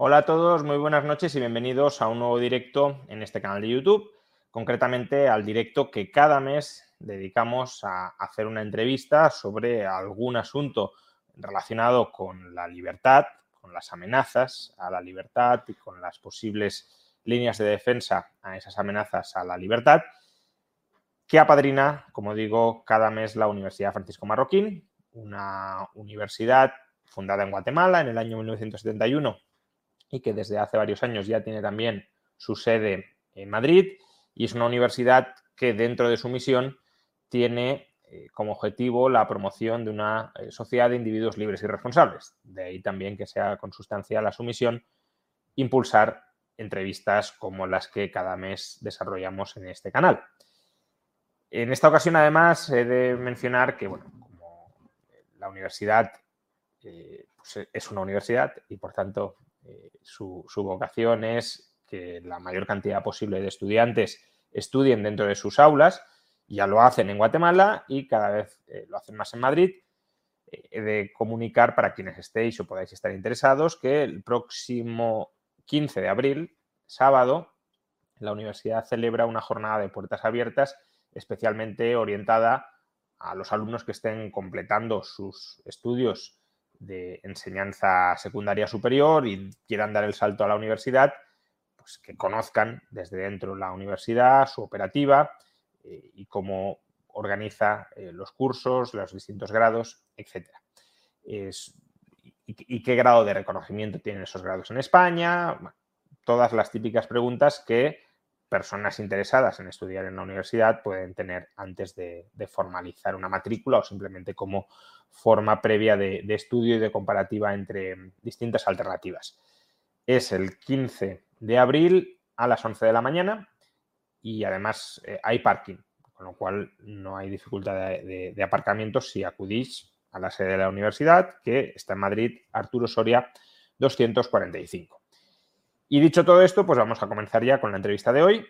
Hola a todos, muy buenas noches y bienvenidos a un nuevo directo en este canal de YouTube, concretamente al directo que cada mes dedicamos a hacer una entrevista sobre algún asunto relacionado con la libertad, con las amenazas a la libertad y con las posibles líneas de defensa a esas amenazas a la libertad, que apadrina, como digo, cada mes la Universidad Francisco Marroquín, una universidad fundada en Guatemala en el año 1971 y que desde hace varios años ya tiene también su sede en Madrid y es una universidad que dentro de su misión tiene eh, como objetivo la promoción de una eh, sociedad de individuos libres y responsables. De ahí también que sea consustancial a su misión impulsar entrevistas como las que cada mes desarrollamos en este canal. En esta ocasión, además, he de mencionar que, bueno, como la universidad eh, pues, es una universidad y, por tanto, eh, su, vocación es que la mayor cantidad posible de estudiantes estudien dentro de sus aulas. Ya lo hacen en Guatemala y cada vez eh, lo hacen más en Madrid. He de comunicar para quienes estéis o podáis estar interesados que el próximo 15 de abril, sábado, la universidad celebra una jornada de puertas abiertas especialmente orientada a los alumnos que estén completando sus estudios de enseñanza secundaria superior y quieran dar el salto a la universidad, pues que conozcan desde dentro la universidad, su operativa eh, y cómo organiza eh, los cursos, los distintos grados, etc. y, qué grado de reconocimiento tienen esos grados en España? todas las típicas preguntas que personas interesadas en estudiar en la universidad pueden tener antes de, formalizar una matrícula o simplemente como forma previa de, estudio y de comparativa entre distintas alternativas. Es el 15 de abril a las 11 de la mañana y además eh, hay parking, con lo cual no hay dificultad de, de aparcamiento si acudís a la sede de la universidad, que está en Madrid, Arturo Soria 245. Y dicho todo esto, pues vamos a comenzar ya con la entrevista de hoy,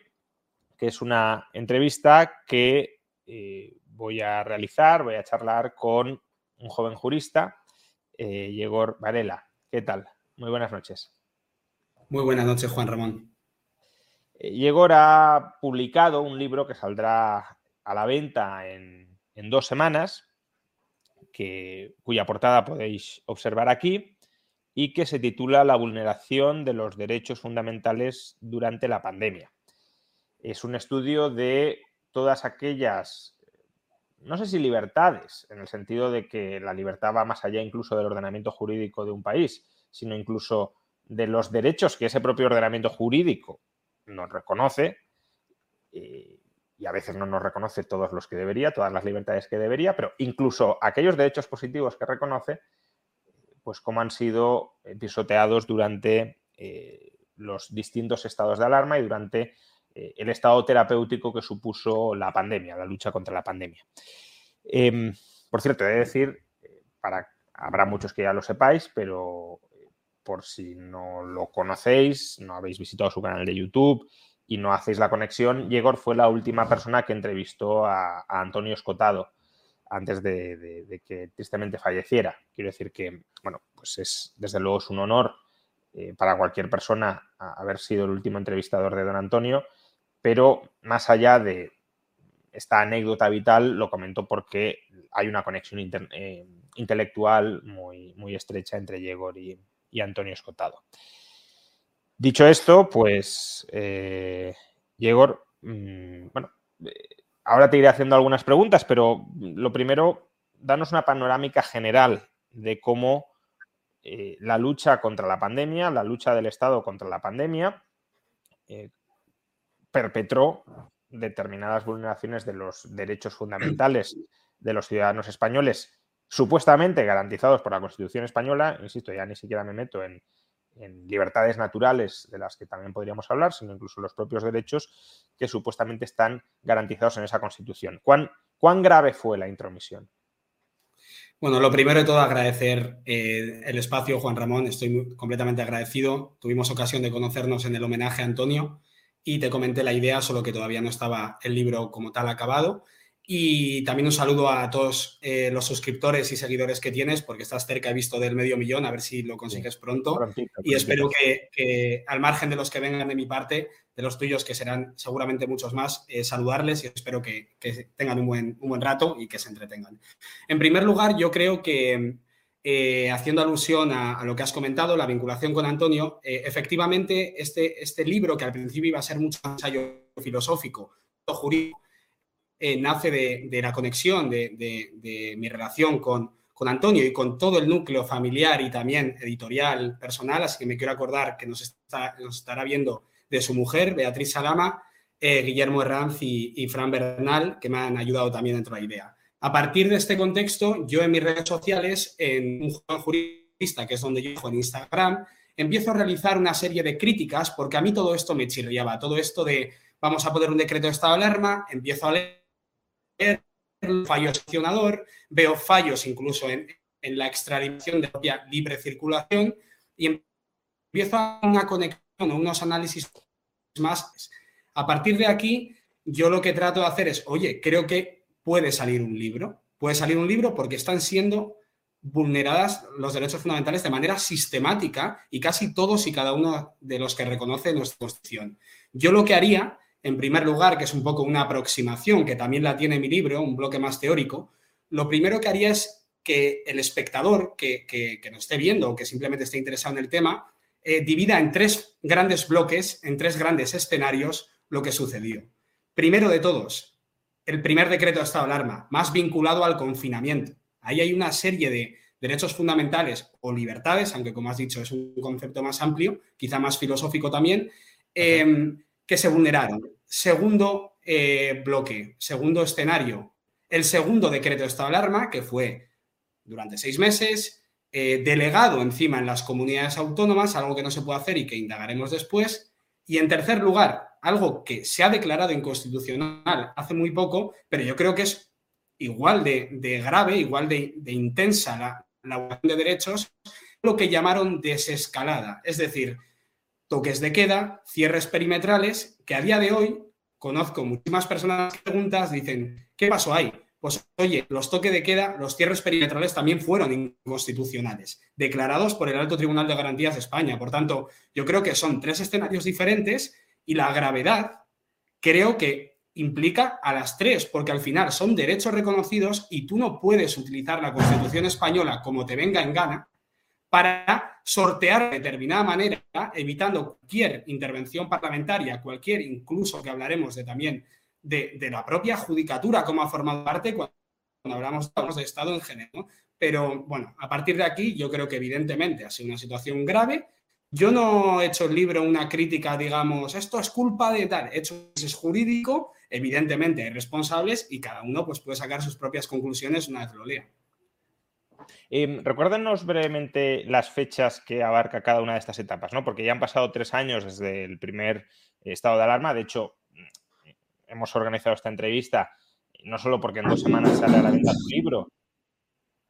que es una entrevista que eh, voy a realizar, voy a charlar con un joven jurista, eh, Yegor Varela. ¿Qué tal? Muy buenas noches. Muy buenas noches, Juan Ramón. Eh, Yegor ha publicado un libro que saldrá a la venta en, en dos semanas, que, cuya portada podéis observar aquí y que se titula La vulneración de los derechos fundamentales durante la pandemia. Es un estudio de todas aquellas, no sé si libertades, en el sentido de que la libertad va más allá incluso del ordenamiento jurídico de un país, sino incluso de los derechos que ese propio ordenamiento jurídico nos reconoce, eh, y a veces no nos reconoce todos los que debería, todas las libertades que debería, pero incluso aquellos derechos positivos que reconoce, pues cómo han sido pisoteados durante eh, los distintos estados de alarma y durante eh, el estado terapéutico que supuso la pandemia, la lucha contra la pandemia. Em, por cierto, he de decir, para, habrá muchos que ya lo sepáis, pero por si no lo conocéis, no habéis visitado su canal de YouTube y no hacéis la conexión, Yegor fue la última persona que entrevistó a Antonio Escotado antes de, que tristemente falleciera. Quiero decir que, bueno, pues es desde luego es un honor eh, para cualquier persona haber sido el último entrevistador de don Antonio, pero más allá de esta anécdota vital, lo comento porque hay una conexión eh, intelectual muy, muy estrecha entre Yegor y, Antonio Escotado. Dicho esto, pues eh, Yegor, mm, bueno, Ahora te iré haciendo algunas preguntas, pero lo primero, danos una panorámica general de cómo eh, la lucha contra la pandemia, la lucha del Estado contra la pandemia, eh, perpetró determinadas vulneraciones de los derechos fundamentales de los ciudadanos españoles supuestamente garantizados por la Constitución española, insisto, ya ni siquiera me meto en, libertades naturales de las que también podríamos hablar, sino incluso los propios derechos que supuestamente están garantizados en esa Constitución. ¿Cuán, cuán grave fue la intromisión? Bueno, lo primero de todo, agradecer eh, el espacio, Juan Ramón. Estoy completamente agradecido. Tuvimos ocasión de conocernos en el homenaje a Antonio y te comenté la idea, solo que todavía no estaba el libro como tal acabado. Y también un saludo a todos eh, los suscriptores y seguidores que tienes, porque estás cerca, he visto, del medio millón, a ver si lo consigues pronto. y espero que, al margen de los que vengan de mi parte, de los tuyos, que serán seguramente muchos más, eh, saludarles y espero que, tengan un buen, un buen rato y que se entretengan. En primer lugar, yo creo que, eh, haciendo alusión a, lo que has comentado, la vinculación con Antonio, efectivamente, este, este libro, que al principio iba a ser mucho ensayo filosófico, jurídico, eh, nace de, la conexión de, mi relación con, Antonio y con todo el núcleo familiar y también editorial personal, así que me quiero acordar que nos, estará viendo de su mujer, Beatriz Salama, eh, Guillermo Herranz y, Fran Bernal, que me han ayudado también dentro de la idea. A partir de este contexto, yo en mis redes sociales, en un jurista, que es donde yo en Instagram, empiezo a realizar una serie de críticas porque a mí todo esto me chirriaba, todo esto de vamos a poner un decreto de estado de alarma, empiezo a leer fallo sancionador, veo fallos incluso en, la extradición de propia libre circulación y empiezo a una conexión unos análisis más. A partir de aquí, yo lo que trato de hacer es, oye, creo que puede salir un libro, puede salir un libro porque están siendo vulneradas los derechos fundamentales de manera sistemática y casi todos y cada uno de los que reconoce nuestra Constitución. Yo lo que haría en primer lugar, que es un poco una aproximación, que también la tiene mi libro, un bloque más teórico, lo primero que haría es que el espectador que, que, nos esté viendo o que simplemente esté interesado en el tema, eh, divida en tres grandes bloques, en tres grandes escenarios, lo que sucedió. Primero de todos, el primer decreto de estado de alarma, más vinculado al confinamiento. Ahí hay una serie de derechos fundamentales o libertades, aunque como has dicho es un concepto más amplio, quizá más filosófico también, que se vulneraron. Segundo eh, bloque, segundo escenario, el segundo decreto de estado de alarma, que fue durante seis meses, eh, delegado encima en las comunidades autónomas, algo que no se puede hacer y que indagaremos después. Y en tercer lugar, algo que se ha declarado inconstitucional hace muy poco, pero yo creo que es igual de, grave, igual de, intensa la, la de derechos, lo que llamaron desescalada. Es decir, toques de queda, cierres perimetrales, que a día de hoy conozco muchísimas personas que preguntas, dicen, ¿qué pasó ahí? Pues oye, los toques de queda, los cierres perimetrales también fueron inconstitucionales, declarados por el Alto Tribunal de Garantías de España. Por tanto, yo creo que son tres escenarios diferentes y la gravedad creo que implica a las tres, porque al final son derechos reconocidos y tú no puedes utilizar la Constitución española como te venga en gana para sortear de determinada manera, evitando cualquier intervención parlamentaria, cualquier, incluso que hablaremos de también de, la propia judicatura, como ha formado parte cuando, hablamos, de Estado en general. Pero bueno, a partir de aquí yo creo que evidentemente ha sido una situación grave. Yo no he hecho el libro una crítica, digamos, esto es culpa de tal, he hecho es jurídico, evidentemente hay responsables y cada uno pues, puede sacar sus propias conclusiones una vez lo lea. Eh, recuérdenos brevemente las fechas que abarca cada una de estas etapas, ¿no? Porque ya han pasado tres años desde el primer estado de alarma. De hecho, hemos organizado esta entrevista no solo porque en dos semanas sale a la venta tu libro,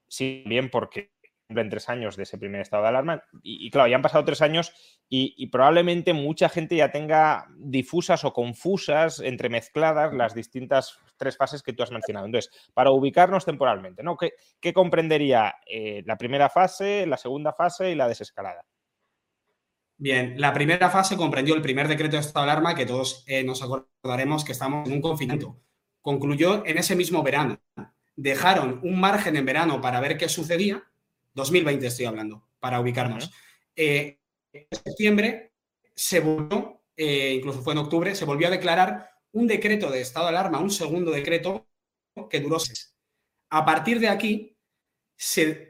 sino bien porque cumplen tres años de ese primer estado de alarma. Y, claro, ya han pasado tres años y, probablemente mucha gente ya tenga difusas o confusas, entremezcladas las distintas tres fases que tú has mencionado. Entonces, para ubicarnos temporalmente, ¿no? ¿Qué, comprendería eh, la primera fase, la segunda fase y la desescalada? Bien, la primera fase comprendió el primer decreto de estado de alarma, que todos eh, nos acordaremos que estamos en un confinamiento. Concluyó en ese mismo verano. Dejaron un margen en verano para ver qué sucedía 2020 estoy hablando, para ubicarnos. Eh, en septiembre se volvió, eh, incluso fue en octubre, se volvió a declarar un decreto de estado de alarma, un segundo decreto que duró seis. A partir de aquí,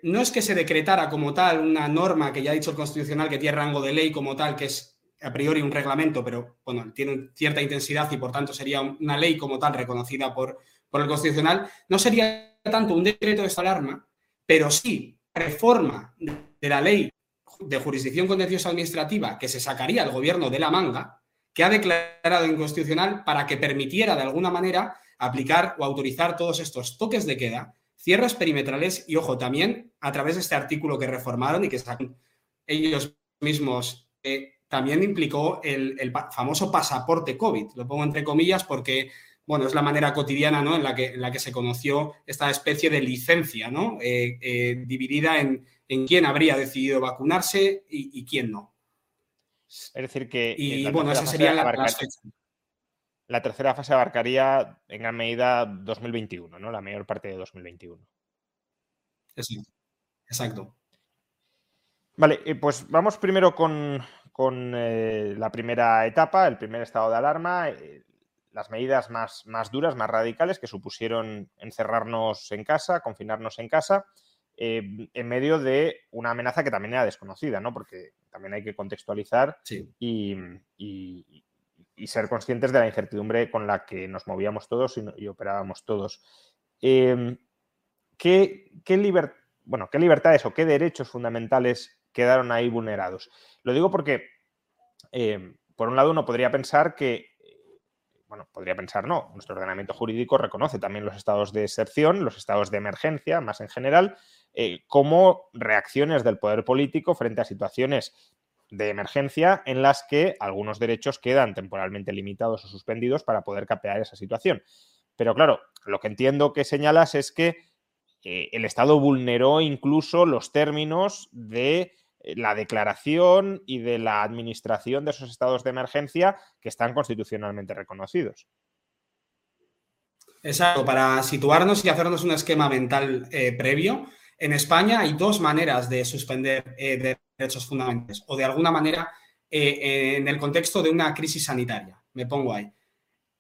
no es que se decretara como tal una norma que ya ha dicho el Constitucional que tiene rango de ley como tal, que es a priori un reglamento, pero bueno, tiene cierta intensidad y por tanto sería una ley como tal reconocida por, por el Constitucional, no sería tanto un decreto de estado de alarma, pero sí reforma de la ley de jurisdicción contenciosa administrativa que se sacaría el gobierno de la manga, que ha declarado inconstitucional para que permitiera de alguna manera aplicar o autorizar todos estos toques de queda, cierres perimetrales y, ojo, también a través de este artículo que reformaron y que sacan ellos mismos, eh, también implicó el, el, famoso pasaporte COVID. Lo pongo entre comillas porque bueno, es la manera cotidiana ¿no? en, la que, en la que se conoció esta especie de licencia, ¿no? Eh, eh, dividida en, en, quién habría decidido vacunarse y, y, quién no. Es decir, que. Y bueno, esa sería la, abarcar, la tercera fase abarcaría en gran medida 2021, ¿no? La mayor parte de 2021. Sí, exacto. Vale, pues vamos primero con, con eh, la primera etapa, el primer estado de alarma. Eh, las medidas más, más duras, más radicales que supusieron encerrarnos en casa, confinarnos en casa, eh, en medio de una amenaza que también era desconocida, ¿no? Porque también hay que contextualizar sí. y, y, y, ser conscientes de la incertidumbre con la que nos movíamos todos y, operábamos todos. Eh, ¿qué, qué, bueno, ¿Qué libertades o qué derechos fundamentales quedaron ahí vulnerados? Lo digo porque, eh, por un lado, uno podría pensar que bueno, podría pensar no, nuestro ordenamiento jurídico reconoce también los estados de excepción, los estados de emergencia, más en general, eh, como reacciones del poder político frente a situaciones de emergencia en las que algunos derechos quedan temporalmente limitados o suspendidos para poder capear esa situación. Pero claro, lo que entiendo que señalas es que eh, el Estado vulneró incluso los términos de la declaración y de la administración de esos estados de emergencia que están constitucionalmente reconocidos. Exacto, para situarnos y hacernos un esquema mental eh, previo, en España hay dos maneras de suspender eh, derechos fundamentales o de alguna manera eh, en el contexto de una crisis sanitaria. Me pongo ahí.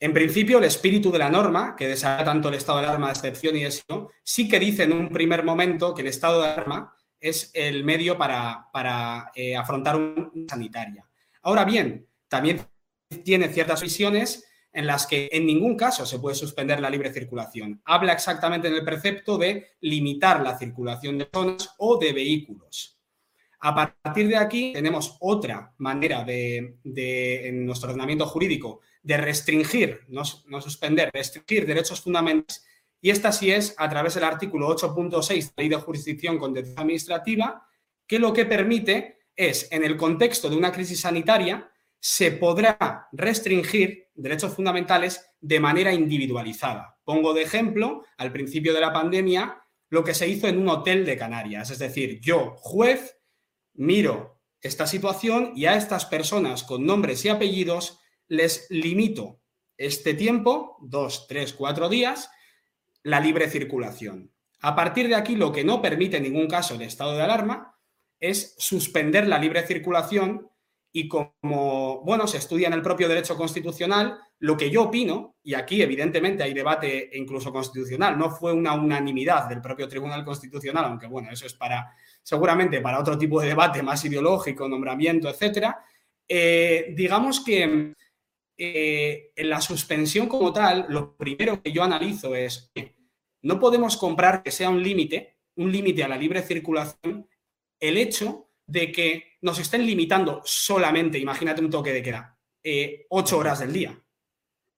En principio, el espíritu de la norma, que desarrolla tanto el estado de alarma de excepción y eso, sí que dice en un primer momento que el estado de alarma es el medio para, para eh, afrontar una sanitaria. Ahora bien, también tiene ciertas visiones en las que en ningún caso se puede suspender la libre circulación. Habla exactamente en el precepto de limitar la circulación de personas o de vehículos. A partir de aquí tenemos otra manera de, en nuestro ordenamiento jurídico de restringir, no, no suspender, restringir derechos fundamentales y esta sí es a través del artículo 8.6 de la Ley de Jurisdicción Contenciosa Administrativa, que lo que permite es, en el contexto de una crisis sanitaria, se podrá restringir derechos fundamentales de manera individualizada. Pongo de ejemplo, al principio de la pandemia, lo que se hizo en un hotel de Canarias. Es decir, yo, juez, miro esta situación y a estas personas con nombres y apellidos les limito este tiempo, dos, tres, cuatro días, la libre circulación. A partir de aquí, lo que no permite en ningún caso el estado de alarma es suspender la libre circulación y como, bueno, se estudia en el propio derecho constitucional, lo que yo opino, y aquí evidentemente hay debate incluso constitucional, no fue una unanimidad del propio Tribunal Constitucional, aunque bueno, eso es para, seguramente para otro tipo de debate más ideológico, nombramiento, etcétera, eh, digamos que eh, en la suspensión como tal, lo primero que yo analizo es, no podemos comprar que sea un límite, un límite a la libre circulación, el hecho de que nos estén limitando solamente, imagínate un toque de queda, eh, ocho horas del día.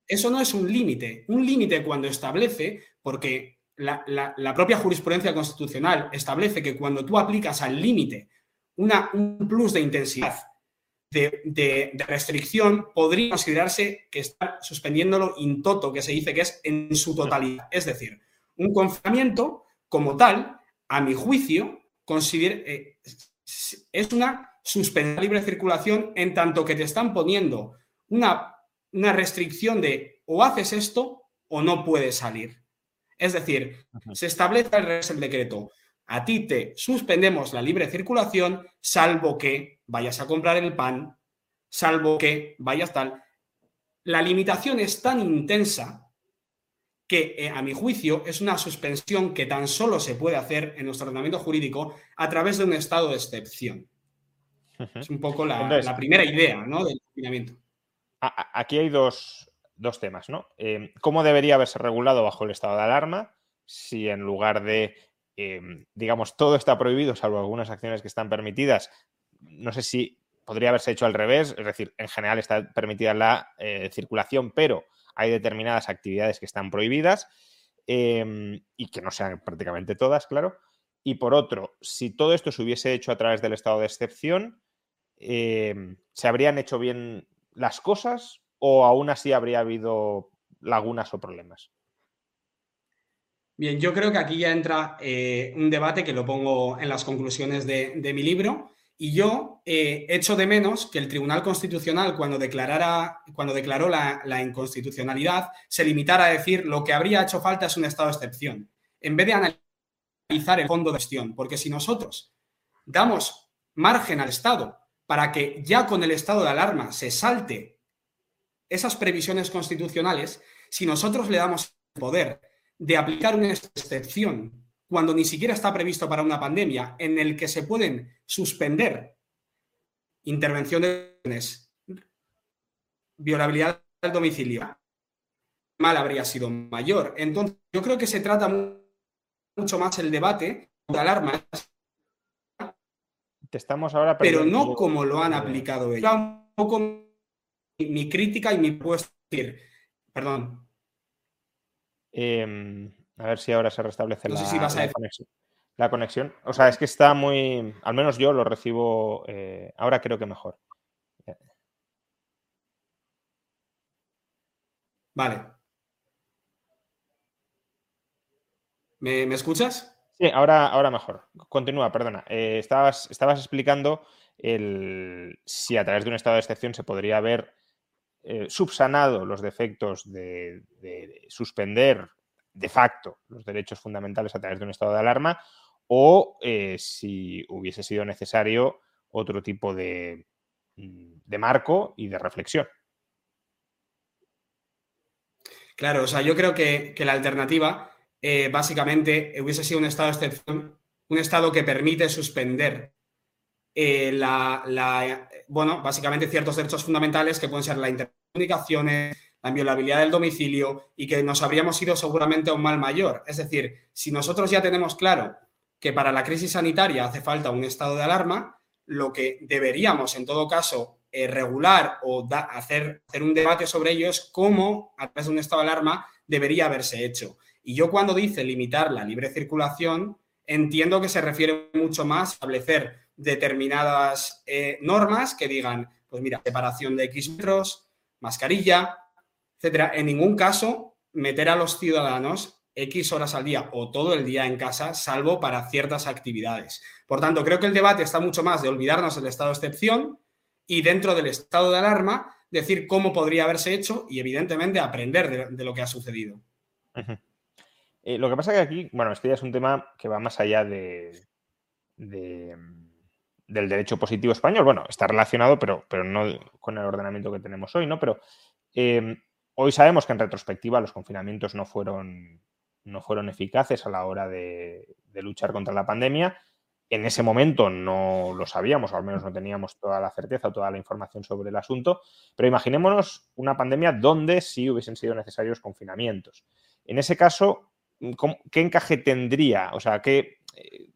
Eso no es un límite. Un límite cuando establece, porque la, la, propia jurisprudencia constitucional establece que cuando tú aplicas al límite un plus de intensidad de, de, restricción podría considerarse que está suspendiéndolo in toto, que se dice que es en su totalidad. Es decir, un confinamiento como tal, a mi juicio, eh, es una suspensión libre circulación en tanto que te están poniendo una, una restricción de o haces esto o no puedes salir. Es decir, Ajá. se establece el, el decreto a ti te suspendemos la libre circulación, salvo que vayas a comprar el pan, salvo que vayas tal. La limitación es tan intensa que, eh, a mi juicio, es una suspensión que tan solo se puede hacer en nuestro ordenamiento jurídico a través de un estado de excepción. Uh -huh. Es un poco la, Entonces, la primera idea ¿no? del confinamiento. Aquí hay dos, dos temas, ¿no? Eh, ¿Cómo debería haberse regulado bajo el estado de alarma? Si en lugar de em, digamos, todo está prohibido, salvo algunas acciones que están permitidas. No sé si podría haberse hecho al revés, es decir, en general está permitida la eh, circulación, pero hay determinadas actividades que están prohibidas em, y que no sean prácticamente todas, claro. Y por otro, si todo esto se hubiese hecho a través del estado de excepción, em, ¿se habrían hecho bien las cosas o aún así habría habido lagunas o problemas? Bien, yo creo que aquí ya entra eh, un debate que lo pongo en las conclusiones de, mi libro. Y yo eh, echo de menos que el Tribunal Constitucional, cuando, declarara, cuando declaró la, la, inconstitucionalidad, se limitara a decir lo que habría hecho falta es un estado de excepción, en vez de analizar el fondo de gestión. Porque si nosotros damos margen al Estado para que ya con el estado de alarma se salte esas previsiones constitucionales, si nosotros le damos el poder de aplicar una excepción cuando ni siquiera está previsto para una pandemia, en el que se pueden suspender intervenciones, violabilidad del domicilio, mal habría sido mayor. Entonces, yo creo que se trata mucho más el debate de alarma. Te estamos ahora pero no como lo han aplicado ellos. Un poco mi, crítica y mi puesto decir, perdón, Em, a ver si ahora se restablece la, conexión. La conexión. O sea, es que está muy. Al menos yo lo recibo. Eh, ahora creo que mejor. Vale. ¿Me, escuchas? Sí, ahora, ahora mejor. Continúa, perdona. Eh, estabas, estabas explicando el, si a través de un estado de excepción se podría haber eh, subsanado los defectos de, suspender de facto los derechos fundamentales a través de un estado de alarma o eh, si hubiese sido necesario otro tipo de, mm, marco y de reflexión. Claro, o sea, yo creo que, la alternativa eh, básicamente hubiese sido un estado de excepción, un estado que permite suspender eh, la, bueno, básicamente ciertos derechos fundamentales que pueden ser la intercomunicaciones, la inviolabilidad del domicilio y que nos habríamos ido seguramente a un mal mayor. Es decir, si nosotros ya tenemos claro que para la crisis sanitaria hace falta un estado de alarma, lo que deberíamos en todo caso eh, regular o hacer, hacer un debate sobre ello es cómo a través de un estado de alarma debería haberse hecho. Y yo cuando dice limitar la libre circulación, entiendo que se refiere mucho más a establecer determinadas eh, normas que digan, pues mira, separación de X metros, mascarilla, etcétera. En ningún caso meter a los ciudadanos X horas al día o todo el día en casa, salvo para ciertas actividades. Por tanto, creo que el debate está mucho más de olvidarnos del estado de excepción y dentro del estado de alarma decir cómo podría haberse hecho y evidentemente aprender de, lo que ha sucedido. Eh, lo que pasa que aquí, bueno, este ya es un tema que va más allá de del derecho positivo español. Bueno, está relacionado, pero, pero no con el ordenamiento que tenemos hoy, ¿no? Pero em, hoy sabemos que en retrospectiva los confinamientos no fueron, no fueron eficaces a la hora de, luchar contra la pandemia. En ese momento no lo sabíamos, o al menos no teníamos toda la certeza o toda la información sobre el asunto, pero imaginémonos una pandemia donde sí hubiesen sido necesarios confinamientos. En ese caso, ¿qué encaje tendría? O sea, ¿qué, eh,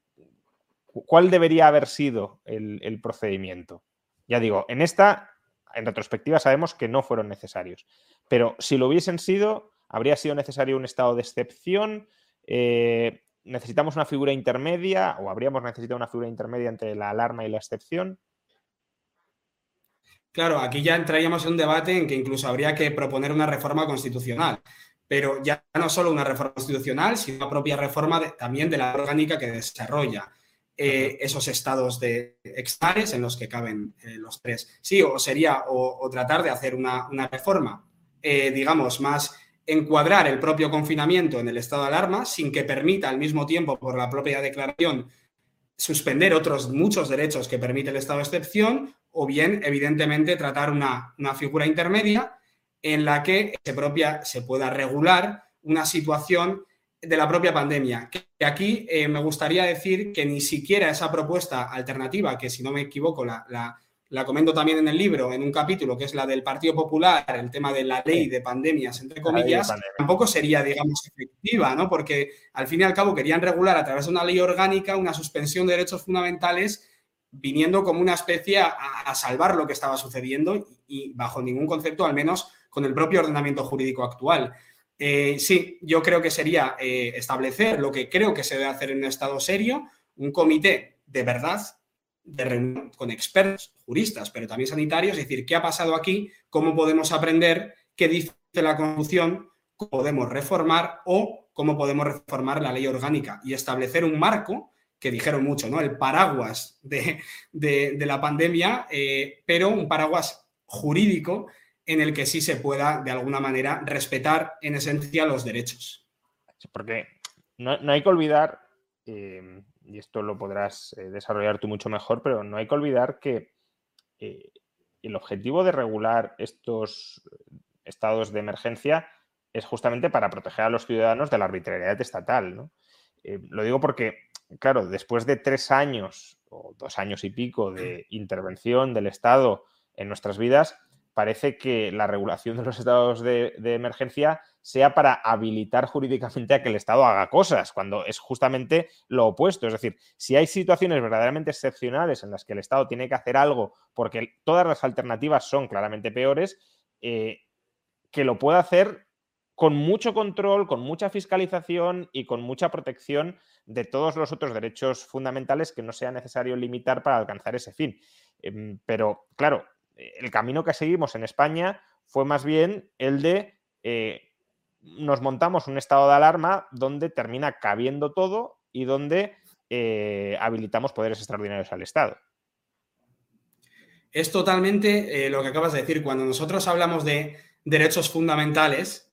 ¿Cuál debería haber sido el, procedimiento? Ya digo, en esta, en retrospectiva, sabemos que no fueron necesarios. Pero si lo hubiesen sido, habría sido necesario un estado de excepción. Eh, ¿Necesitamos una figura intermedia o habríamos necesitado una figura intermedia entre la alarma y la excepción? Claro, aquí ya entraríamos en un debate en que incluso habría que proponer una reforma constitucional, pero ya no solo una reforma constitucional, sino una propia reforma también de la orgánica que desarrolla. Eh, esos estados de extares en los que caben eh, los tres. Sí, o sería o, tratar de hacer una, reforma, eh, digamos, más encuadrar el propio confinamiento en el estado de alarma sin que permita al mismo tiempo, por la propia declaración, suspender otros muchos derechos que permite el estado de excepción, o bien, evidentemente, tratar una, una figura intermedia en la que se, propia, se pueda regular una situación de la propia pandemia. Que aquí eh, me gustaría decir que ni siquiera esa propuesta alternativa, que si no me equivoco la, la comento también en el libro, en un capítulo que es la del Partido Popular, el tema de la ley de pandemias, entre comillas, tampoco sería, digamos, efectiva, ¿no? Porque al fin y al cabo querían regular a través de una ley orgánica una suspensión de derechos fundamentales viniendo como una especie a, salvar lo que estaba sucediendo y, bajo ningún concepto, al menos con el propio ordenamiento jurídico actual. Eh, sí, yo creo que sería eh, establecer lo que creo que se debe hacer en un Estado serio, un comité de verdad, de reunión con expertos, juristas, pero también sanitarios, es decir, ¿qué ha pasado aquí? ¿Cómo podemos aprender? ¿Qué dice la Constitución? ¿Cómo podemos reformar o cómo podemos reformar la ley orgánica y establecer un marco que dijeron mucho, ¿no? El paraguas de, la pandemia, eh, pero un paraguas jurídico en el que sí se pueda, de alguna manera, respetar en esencia los derechos. Porque no, hay que olvidar, eh, y esto lo podrás eh, desarrollar tú mucho mejor, pero no hay que olvidar que el objetivo de regular estos estados de emergencia es justamente para proteger a los ciudadanos de la arbitrariedad estatal. ¿no? lo digo porque claro, después de tres años o dos años y pico de intervención del Estado en nuestras vidas, parece que la regulación de los estados de, emergencia sea para habilitar jurídicamente a que el Estado haga cosas, cuando es justamente lo opuesto. Es decir, si hay situaciones verdaderamente excepcionales en las que el Estado tiene que hacer algo porque todas las alternativas son claramente peores, eh, que lo pueda hacer con mucho control, con mucha fiscalización y con mucha protección de todos los otros derechos fundamentales que no sea necesario limitar para alcanzar ese fin. Em, pero, claro, el camino que seguimos en España fue más bien el de eh, nos montamos un estado de alarma donde termina cabiendo todo y donde eh, habilitamos poderes extraordinarios al Estado. Es totalmente eh, lo que acabas de decir. Cuando nosotros hablamos de derechos fundamentales,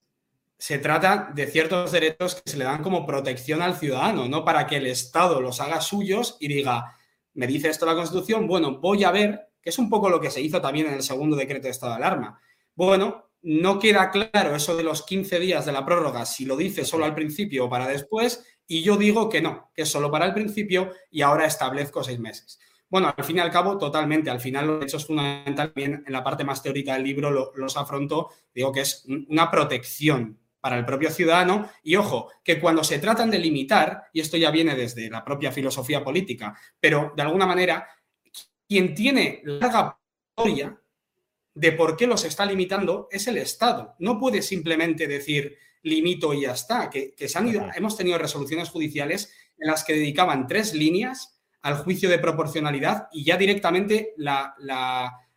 se trata de ciertos derechos que se le dan como protección al ciudadano, no para que el Estado los haga suyos y diga, me dice esto la Constitución, bueno, voy a ver, que es un poco lo que se hizo también en el segundo decreto de estado de alarma. Bueno, no queda claro eso de los 15 días de la prórroga, si lo dice solo al principio o para después, y yo digo que no, que es solo para el principio y ahora establezco seis meses. Bueno, al fin y al cabo, totalmente. Al final, los derechos fundamentales, bien en la parte más teórica del libro los afronto, digo que es una protección para el propio ciudadano. Y ojo, que cuando se tratan de limitar, y esto ya viene desde la propia filosofía política, pero de alguna manera, quien tiene larga historia de por qué los está limitando es el Estado. No puede simplemente decir limito y ya está, que, se han ido, hemos tenido resoluciones judiciales en las que dedicaban tres líneas al juicio de proporcionalidad y ya directamente la,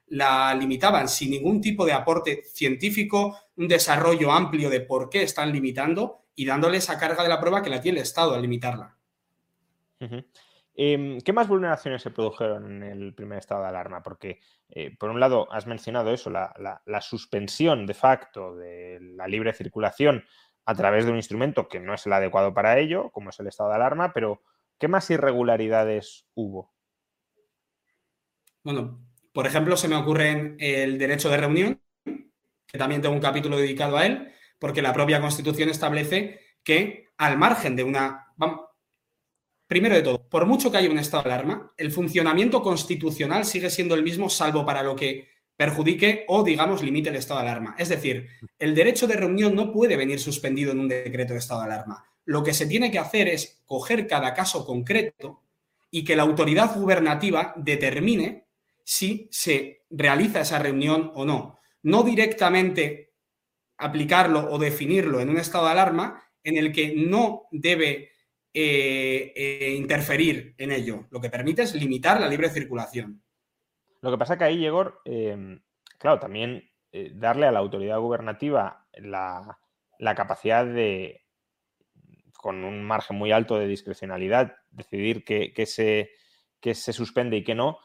la limitaban sin ningún tipo de aporte científico, un desarrollo amplio de por qué están limitando y dándole esa carga de la prueba que la tiene el Estado al limitarla. Em, ¿Qué más vulneraciones se produjeron en el primer estado de alarma? Porque, eh, por un lado, has mencionado eso, la, suspensión de facto de la libre circulación a través de un instrumento que no es el adecuado para ello, como es el estado de alarma, pero ¿qué más irregularidades hubo? Bueno, por ejemplo, se me ocurre el derecho de reunión, que también tengo un capítulo dedicado a él, porque la propia Constitución establece que al margen de una... primero de todo, por mucho que haya un estado de alarma, el funcionamiento constitucional sigue siendo el mismo, salvo para lo que perjudique o, digamos, limite el estado de alarma. Es decir, el derecho de reunión no puede venir suspendido en un decreto de estado de alarma. Lo que se tiene que hacer es coger cada caso concreto y que la autoridad gubernativa determine si se realiza esa reunión o no. No directamente aplicarlo o definirlo en un estado de alarma en el que no debe eh, eh, interferir en ello. Lo que permite es limitar la libre circulación. Lo que pasa que ahí, Yegor, em, claro, también eh, darle a la autoridad gubernativa la, capacidad de, con un margen muy alto de discrecionalidad, decidir qué se, se suspende y qué no,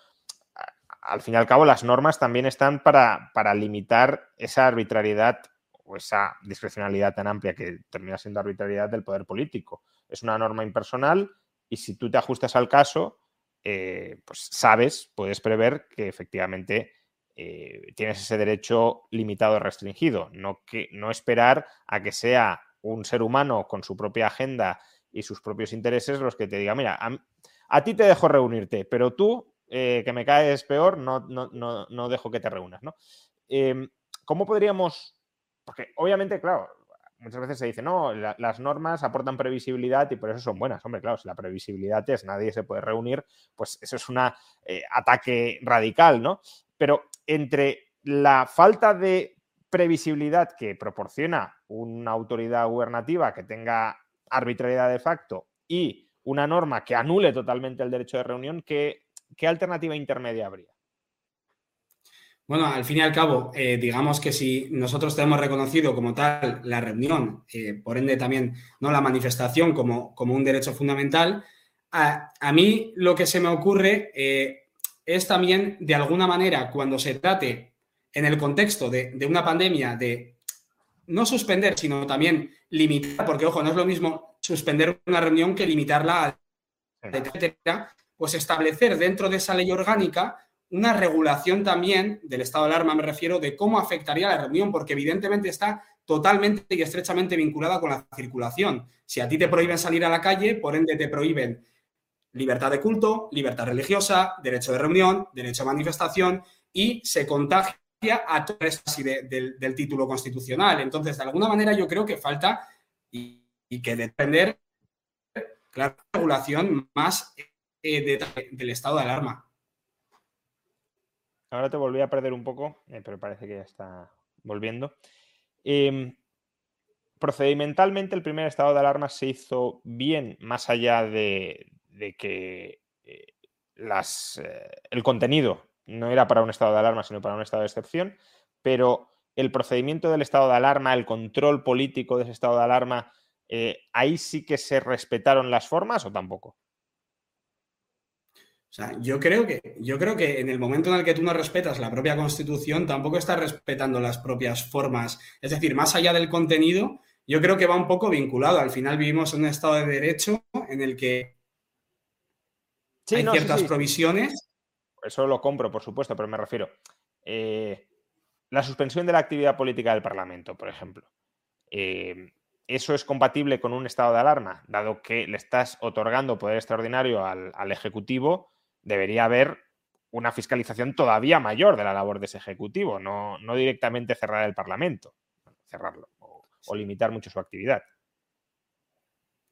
al fin y al cabo, las normas también están para, limitar esa arbitrariedad o esa discrecionalidad tan amplia que termina siendo arbitrariedad del poder político. Es una norma impersonal y si tú te ajustas al caso, eh, pues sabes, puedes prever que efectivamente eh, tienes ese derecho limitado restringido. No, que, no esperar a que sea un ser humano con su propia agenda y sus propios intereses los que te digan, mira, a ti te dejo reunirte, pero tú eh, que me caes peor, no, no, dejo que te reúnas, ¿no? Em, ¿Cómo podríamos...? Porque obviamente, claro, muchas veces se dice, no, las normas aportan previsibilidad y por eso son buenas. Hombre, claro, si la previsibilidad es nadie se puede reunir, pues eso es un eh, ataque radical, ¿no? Pero entre la falta de previsibilidad que proporciona una autoridad gubernativa que tenga arbitrariedad de facto y una norma que anule totalmente el derecho de reunión, ¿qué, qué alternativa intermedia habría? Bueno, al fin y al cabo, eh, digamos que si nosotros tenemos reconocido como tal la reunión, eh, por ende también no la manifestación como, como un derecho fundamental, a, mí lo que se me ocurre eh, es también, de alguna manera, cuando se trate en el contexto de, una pandemia, de no suspender, sino también limitar, porque ojo, no es lo mismo suspender una reunión que limitarla, etcétera, pues establecer dentro de esa ley orgánica una regulación también del estado de alarma, me refiero, de cómo afectaría la reunión, porque evidentemente está totalmente y estrechamente vinculada con la circulación. Si a ti te prohíben salir a la calle, por ende te prohíben libertad de culto, libertad religiosa, derecho de reunión, derecho a manifestación y se contagia a todo así del título constitucional. Entonces, de alguna manera yo creo que falta y, que depender la regulación más eh, del estado de alarma. Ahora te volví a perder un poco, eh, pero parece que ya está volviendo. Em, procedimentalmente, el primer estado de alarma se hizo bien, más allá de, que eh, las, el contenido no era para un estado de alarma, sino para un estado de excepción, pero el procedimiento del estado de alarma, el control político de ese estado de alarma, eh, ¿ahí sí que se respetaron las formas o tampoco? O sea, yo creo que, yo creo que en el momento en el que tú no respetas la propia constitución, tampoco estás respetando las propias formas. Es decir, más allá del contenido, yo creo que va un poco vinculado. Al final vivimos en un estado de derecho en el que hay ciertas provisiones eso lo compro, por supuesto, pero me refiero. Eh, la suspensión de la actividad política del Parlamento, por ejemplo. Eh, ¿Eso es compatible con un estado de alarma? Dado que le estás otorgando poder extraordinario al, Ejecutivo, debería haber una fiscalización todavía mayor de la labor de ese Ejecutivo, no, directamente cerrar el Parlamento, cerrarlo o limitar mucho su actividad.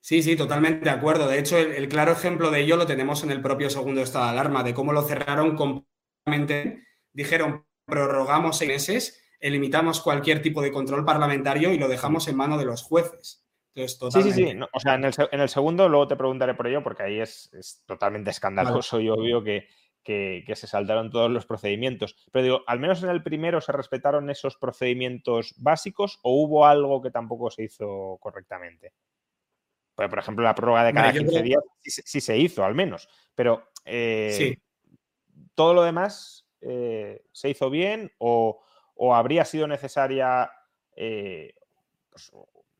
Sí, sí, totalmente de acuerdo. De hecho, el, claro ejemplo de ello lo tenemos en el propio segundo estado de alarma, de cómo lo cerraron completamente. Dijeron, prorrogamos seis meses, limitamos cualquier tipo de control parlamentario y lo dejamos en mano de los jueces. Sí, sí, sí. o sea, en el, segundo luego te preguntaré por ello, porque ahí es, totalmente escandaloso y obvio que, que, se saltaron todos los procedimientos. Pero digo, al menos en el primero se respetaron esos procedimientos básicos o hubo algo que tampoco se hizo correctamente. Pues, por ejemplo, la prórroga de cada 15 días sí, se hizo, al menos. Pero eh, todo lo demás eh, se hizo bien o, habría sido necesaria eh, pues,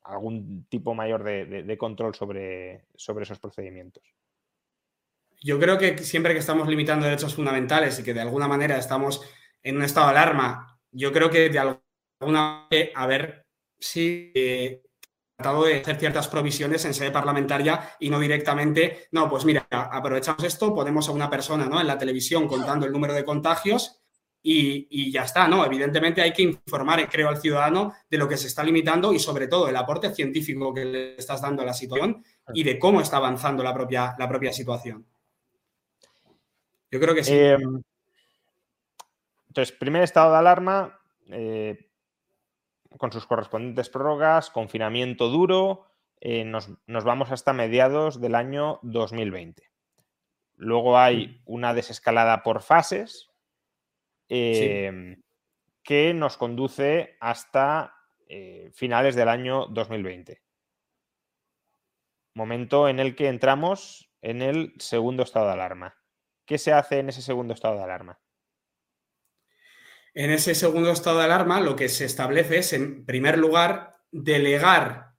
algún tipo mayor de, control sobre, sobre esos procedimientos. Yo creo que siempre que estamos limitando derechos fundamentales y que de alguna manera estamos en un estado de alarma, yo creo que de alguna manera, a ver si tratado de hacer ciertas provisiones en sede parlamentaria y no directamente, no, pues mira, aprovechamos esto, ponemos a una persona ¿no? en la televisión contando el número de contagios y, ya está, ¿no? Evidentemente hay que informar, creo, al ciudadano de lo que se está limitando y sobre todo el aporte científico que le estás dando a la situación y de cómo está avanzando la propia, la propia situación. Yo creo que sí. Em, entonces, primer estado de alarma, eh, con sus correspondientes prórrogas, confinamiento duro, eh, nos, vamos hasta mediados del año 2020. Luego hay mm. una desescalada por fases em, que nos conduce hasta eh, finales del año 2020. Momento en el que entramos en el segundo estado de alarma. ¿Qué se hace en ese segundo estado de alarma? En ese segundo estado de alarma, lo que se establece es, en primer lugar, delegar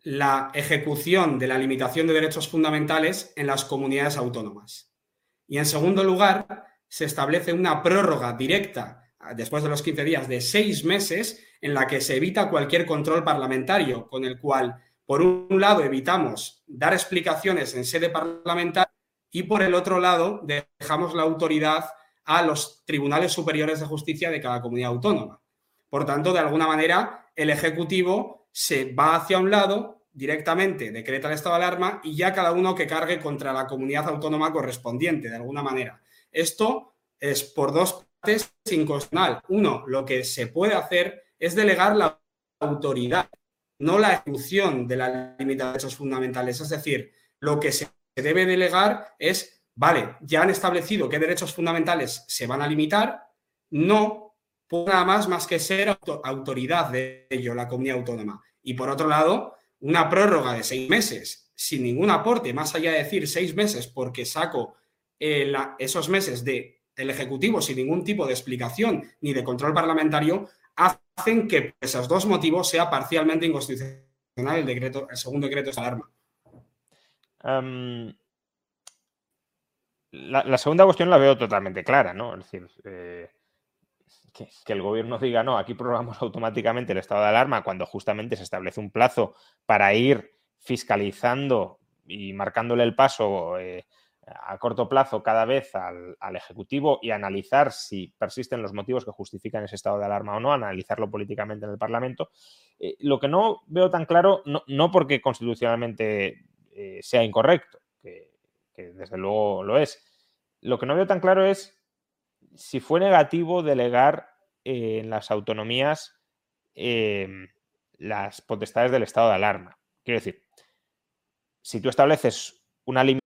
la ejecución de la limitación de derechos fundamentales en las comunidades autónomas. Y en segundo lugar, se establece una prórroga directa después de los 15 días de seis meses en la que se evita cualquier control parlamentario, con el cual, por un lado, evitamos dar explicaciones en sede parlamentaria y por el otro lado dejamos la autoridad a los tribunales superiores de justicia de cada comunidad autónoma. Por tanto, de alguna manera, el Ejecutivo se va hacia un lado directamente, decreta el estado de alarma y ya cada uno que cargue contra la comunidad autónoma correspondiente, de alguna manera. Esto es por dos partes inconstitucional. Uno, lo que se puede hacer es delegar la autoridad, no la ejecución de la limitación de derechos fundamentales. Es decir, lo que se debe delegar es, vale, ya han establecido qué derechos fundamentales se van a limitar, no por nada más más que ser autoridad de ello, la comunidad autónoma. Y por otro lado, una prórroga de seis meses sin ningún aporte, más allá de decir seis meses porque saco eh, esos meses del Ejecutivo sin ningún tipo de explicación ni de control parlamentario, hacen que esos dos motivos sea parcialmente inconstitucional el, decreto, el segundo decreto de alarma. Em, la, segunda cuestión la veo totalmente clara, ¿no? Es decir, eh, que, el gobierno diga, no, aquí programamos automáticamente el estado de alarma cuando justamente se establece un plazo para ir fiscalizando y marcándole el paso eh, a corto plazo cada vez al, Ejecutivo y analizar si persisten los motivos que justifican ese estado de alarma o no, analizarlo políticamente en el Parlamento. Eh, lo que no veo tan claro, no, porque constitucionalmente eh, sea incorrecto, que, desde luego lo es, lo que no veo tan claro es si fue negativo delegar eh, en las autonomías em, las potestades del estado de alarma. Quiero decir, si tú estableces una limitación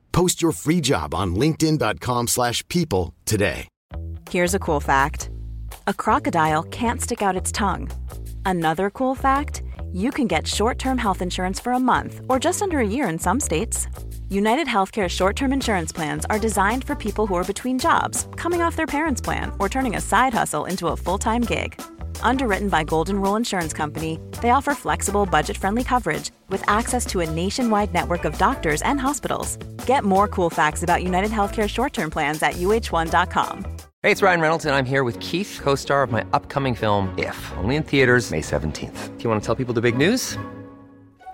Post your free job on linkedin.com slash people today. Here's a cool fact. A crocodile can't stick out its tongue. Another cool fact, you can get short-term health insurance for a month or just under a year in some states. United Healthcare short term insurance plans are designed for people who are between jobs, coming off their parents' plan, or turning a side hustle into a full time gig. Underwritten by Golden Rule Insurance Company, they offer flexible, budget friendly coverage with access to a nationwide network of doctors and hospitals. Get more cool facts about United Healthcare short term plans at uh1.com. Hey, it's Ryan Reynolds, and I'm here with Keith, co star of my upcoming film, If, only in theaters, May 17th. Do you want to tell people the big news?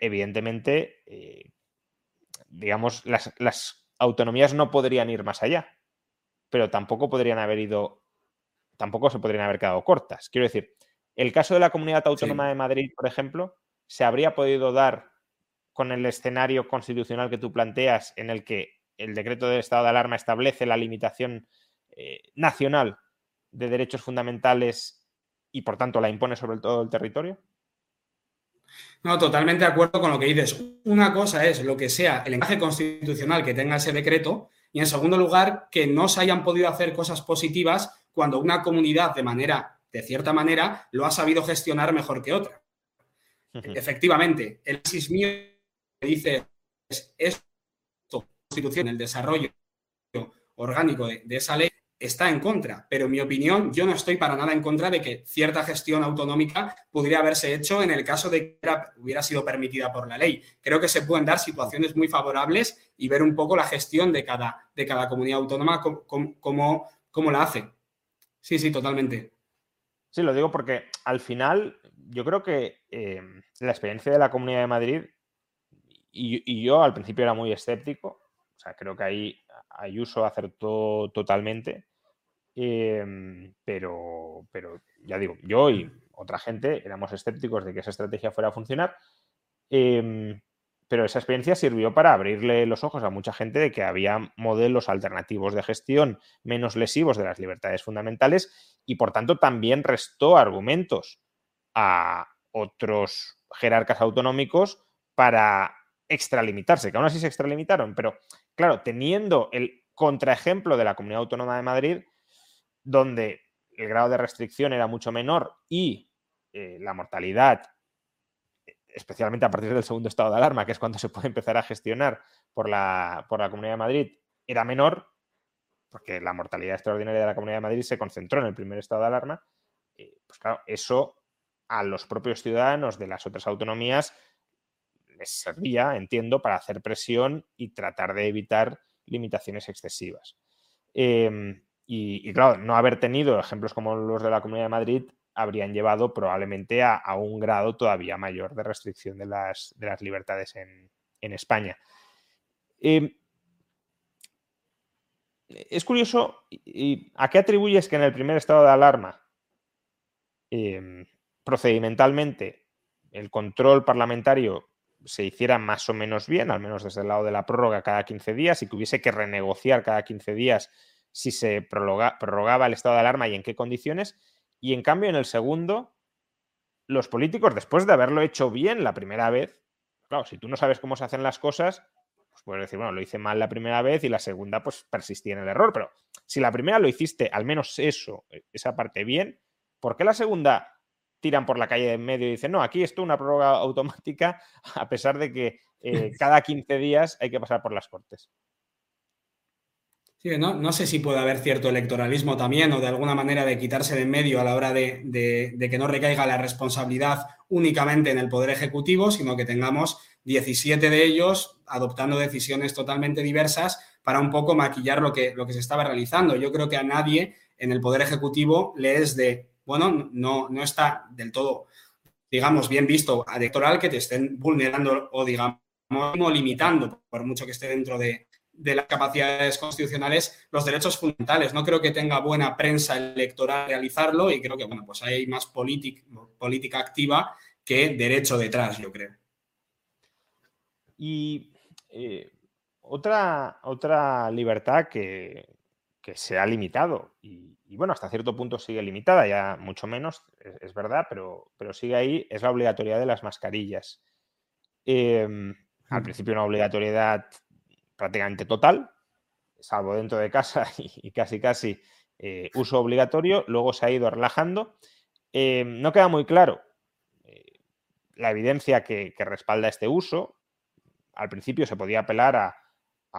evidentemente, eh, digamos, las, autonomías no podrían ir más allá, pero tampoco podrían haber ido, tampoco se podrían haber quedado cortas. Quiero decir, el caso de la Comunidad Autónoma de Madrid, por ejemplo, se habría podido dar con el escenario constitucional que tú planteas, en el que el decreto de estado de alarma establece la limitación eh, nacional de derechos fundamentales y por tanto la impone sobre todo el territorio? No, totalmente de acuerdo con lo que dices. Una cosa es lo que sea el encaje constitucional que tenga ese decreto y en segundo lugar que no se hayan podido hacer cosas positivas cuando una comunidad de manera, de cierta manera, lo ha sabido gestionar mejor que otra. Efectivamente, el análisis mío que dice es esto, constitución, el desarrollo orgánico de esa ley está en contra, pero en mi opinión yo no estoy para nada en contra de que cierta gestión autonómica pudiera haberse hecho en el caso de que hubiera sido permitida por la ley. Creo que se pueden dar situaciones muy favorables y ver un poco la gestión de cada, de cada comunidad autónoma como, la hace. Sí, sí, totalmente. Sí, lo digo porque al final yo creo que eh, la experiencia de la Comunidad de Madrid, y yo al principio era muy escéptico, o sea, creo que ahí Ayuso acertó totalmente. Em, pero, pero ya digo, yo y otra gente éramos escépticos de que esa estrategia fuera a funcionar. Em, pero esa experiencia sirvió para abrirle los ojos a mucha gente de que había modelos alternativos de gestión menos lesivos de las libertades fundamentales y por tanto también restó argumentos a otros jerarcas autonómicos para extralimitarse, que aún así se extralimitaron, pero claro, teniendo el contraejemplo de la Comunidad Autónoma de Madrid, donde el grado de restricción era mucho menor y eh, la mortalidad especialmente a partir del segundo estado de alarma, que es cuando se puede empezar a gestionar por la, por la Comunidad de Madrid, era menor, porque la mortalidad extraordinaria de la Comunidad de Madrid se concentró en el primer estado de alarma, pues claro, eso a los propios ciudadanos de las otras autonomías les servía, entiendo, para hacer presión y tratar de evitar limitaciones excesivas. Em, y, y, claro, no haber tenido ejemplos como los de la Comunidad de Madrid habrían llevado probablemente a, un grado todavía mayor de restricción de las, libertades en, España. Em, es curioso, ¿a qué atribuyes que en el primer estado de alarma em, procedimentalmente el control parlamentario se hiciera más o menos bien, al menos desde el lado de la prórroga cada 15 días, y que hubiese que renegociar cada 15 días si se prorrogaba el estado de alarma y en qué condiciones? Y en cambio, en el segundo, los políticos, después de haberlo hecho bien la primera vez, claro, si tú no sabes cómo se hacen las cosas, pues puedes decir, bueno, lo hice mal la primera vez y la segunda, pues persistí en el error. Pero si la primera lo hiciste, al menos eso, e, esa parte bien, ¿por qué la segunda tiran por la calle de en medio y dicen, no, aquí esto una prórroga automática, a pesar de que eh, cada 15 días hay que pasar por las cortes? Sí, no, no, sé si puede haber cierto electoralismo también o de alguna manera de quitarse de en medio a la hora de, de, que no recaiga la responsabilidad únicamente en el Poder Ejecutivo, sino que tengamos 17 de ellos adoptando decisiones totalmente diversas para un poco maquillar lo que, lo que se estaba realizando. Yo creo que a nadie en el Poder Ejecutivo le es de, bueno, no, no está del todo, digamos, bien visto electoral que te estén vulnerando o, digamos, limitando, por mucho que esté dentro de, de las capacidades constitucionales los derechos fundamentales. No creo que tenga buena prensa electoral realizarlo y creo que, bueno, pues hay más política activa que derecho detrás, yo creo. Y eh, otra, otra libertad que, se ha limitado y, bueno, hasta cierto punto sigue limitada, ya mucho menos, es, verdad, pero, pero sigue ahí, es la obligatoriedad de las mascarillas. Em, al principio una obligatoriedad prácticamente total, salvo dentro de casa y, casi casi eh, uso obligatorio, luego se ha ido relajando. Eh, no queda muy claro eh, la evidencia que, respalda este uso. Al principio se podía apelar a,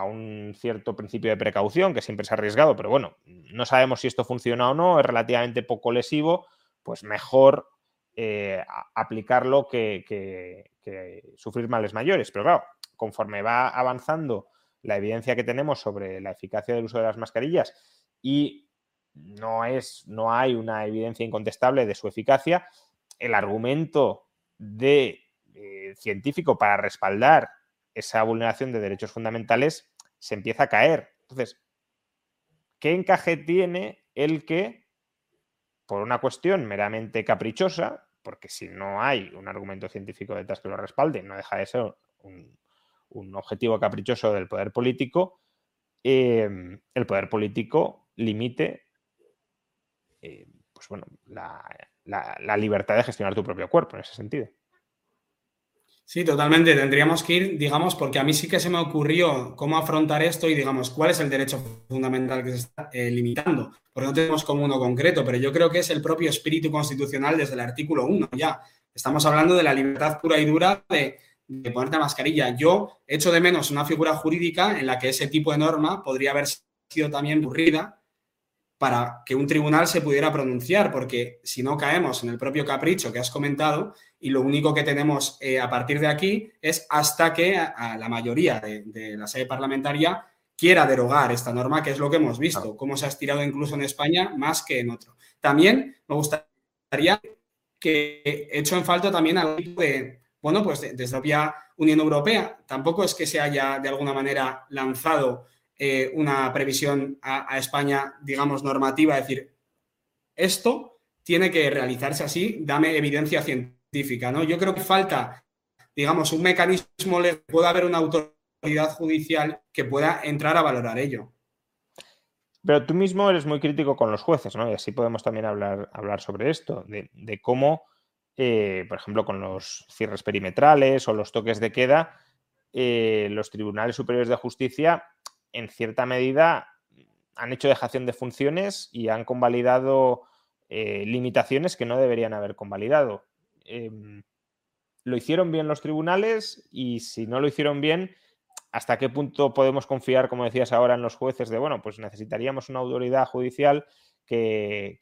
un cierto principio de precaución que siempre ha arriesgado, pero bueno, no sabemos si esto funciona o no, es relativamente poco lesivo, pues mejor aplicarlo que, que, sufrir males mayores. Pero claro, conforme va avanzando la evidencia que tenemos sobre la eficacia del uso de las mascarillas y no, es, no hay una evidencia incontestable de su eficacia, el argumento de eh, científico para respaldar esa vulneración de derechos fundamentales se empieza a caer. Entonces, ¿qué encaje tiene el que, por una cuestión meramente caprichosa, porque si no hay un argumento científico detrás que lo respalde, no deja de ser un, un objetivo caprichoso del poder político, em, el poder político limite eh, pues bueno, la, libertad de gestionar tu propio cuerpo en ese sentido. Sí, totalmente. Tendríamos que ir, digamos, porque a mí sí que se me ocurrió cómo afrontar esto y, digamos, cuál es el derecho fundamental que se está eh, limitando. Porque no tenemos como uno concreto, pero yo creo que es el propio espíritu constitucional desde el artículo 1 ya. Estamos hablando de la libertad pura y dura de de ponerte mascarilla. Yo echo de menos una figura jurídica en la que ese tipo de norma podría haber sido también aburrida para que un tribunal se pudiera pronunciar, porque si no caemos en el propio capricho que has comentado y lo único que tenemos eh, a partir de aquí es hasta que a, la mayoría de, la sede parlamentaria quiera derogar esta norma, que es lo que hemos visto, cómo se ha estirado incluso en España más que en otro. También me gustaría que hecho en falta también algo de bueno, pues desde la Unión Europea tampoco es que se haya de alguna manera lanzado eh, una previsión a, España, digamos, normativa, es decir, esto tiene que realizarse así, dame evidencia científica, ¿no? Yo creo que falta digamos, un mecanismo, pueda haber una autoridad judicial que pueda entrar a valorar ello. Pero tú mismo eres muy crítico con los jueces, ¿no? Y así podemos también hablar, hablar sobre esto, de, cómo, eh, por ejemplo, con los cierres perimetrales o los toques de queda, eh, los tribunales superiores de justicia, en cierta medida, han hecho dejación de funciones y han convalidado eh, limitaciones que no deberían haber convalidado. Em, ¿Lo hicieron bien los tribunales? Y si no lo hicieron bien, ¿hasta qué punto podemos confiar, como decías ahora, en los jueces de, bueno, pues necesitaríamos una autoridad judicial que,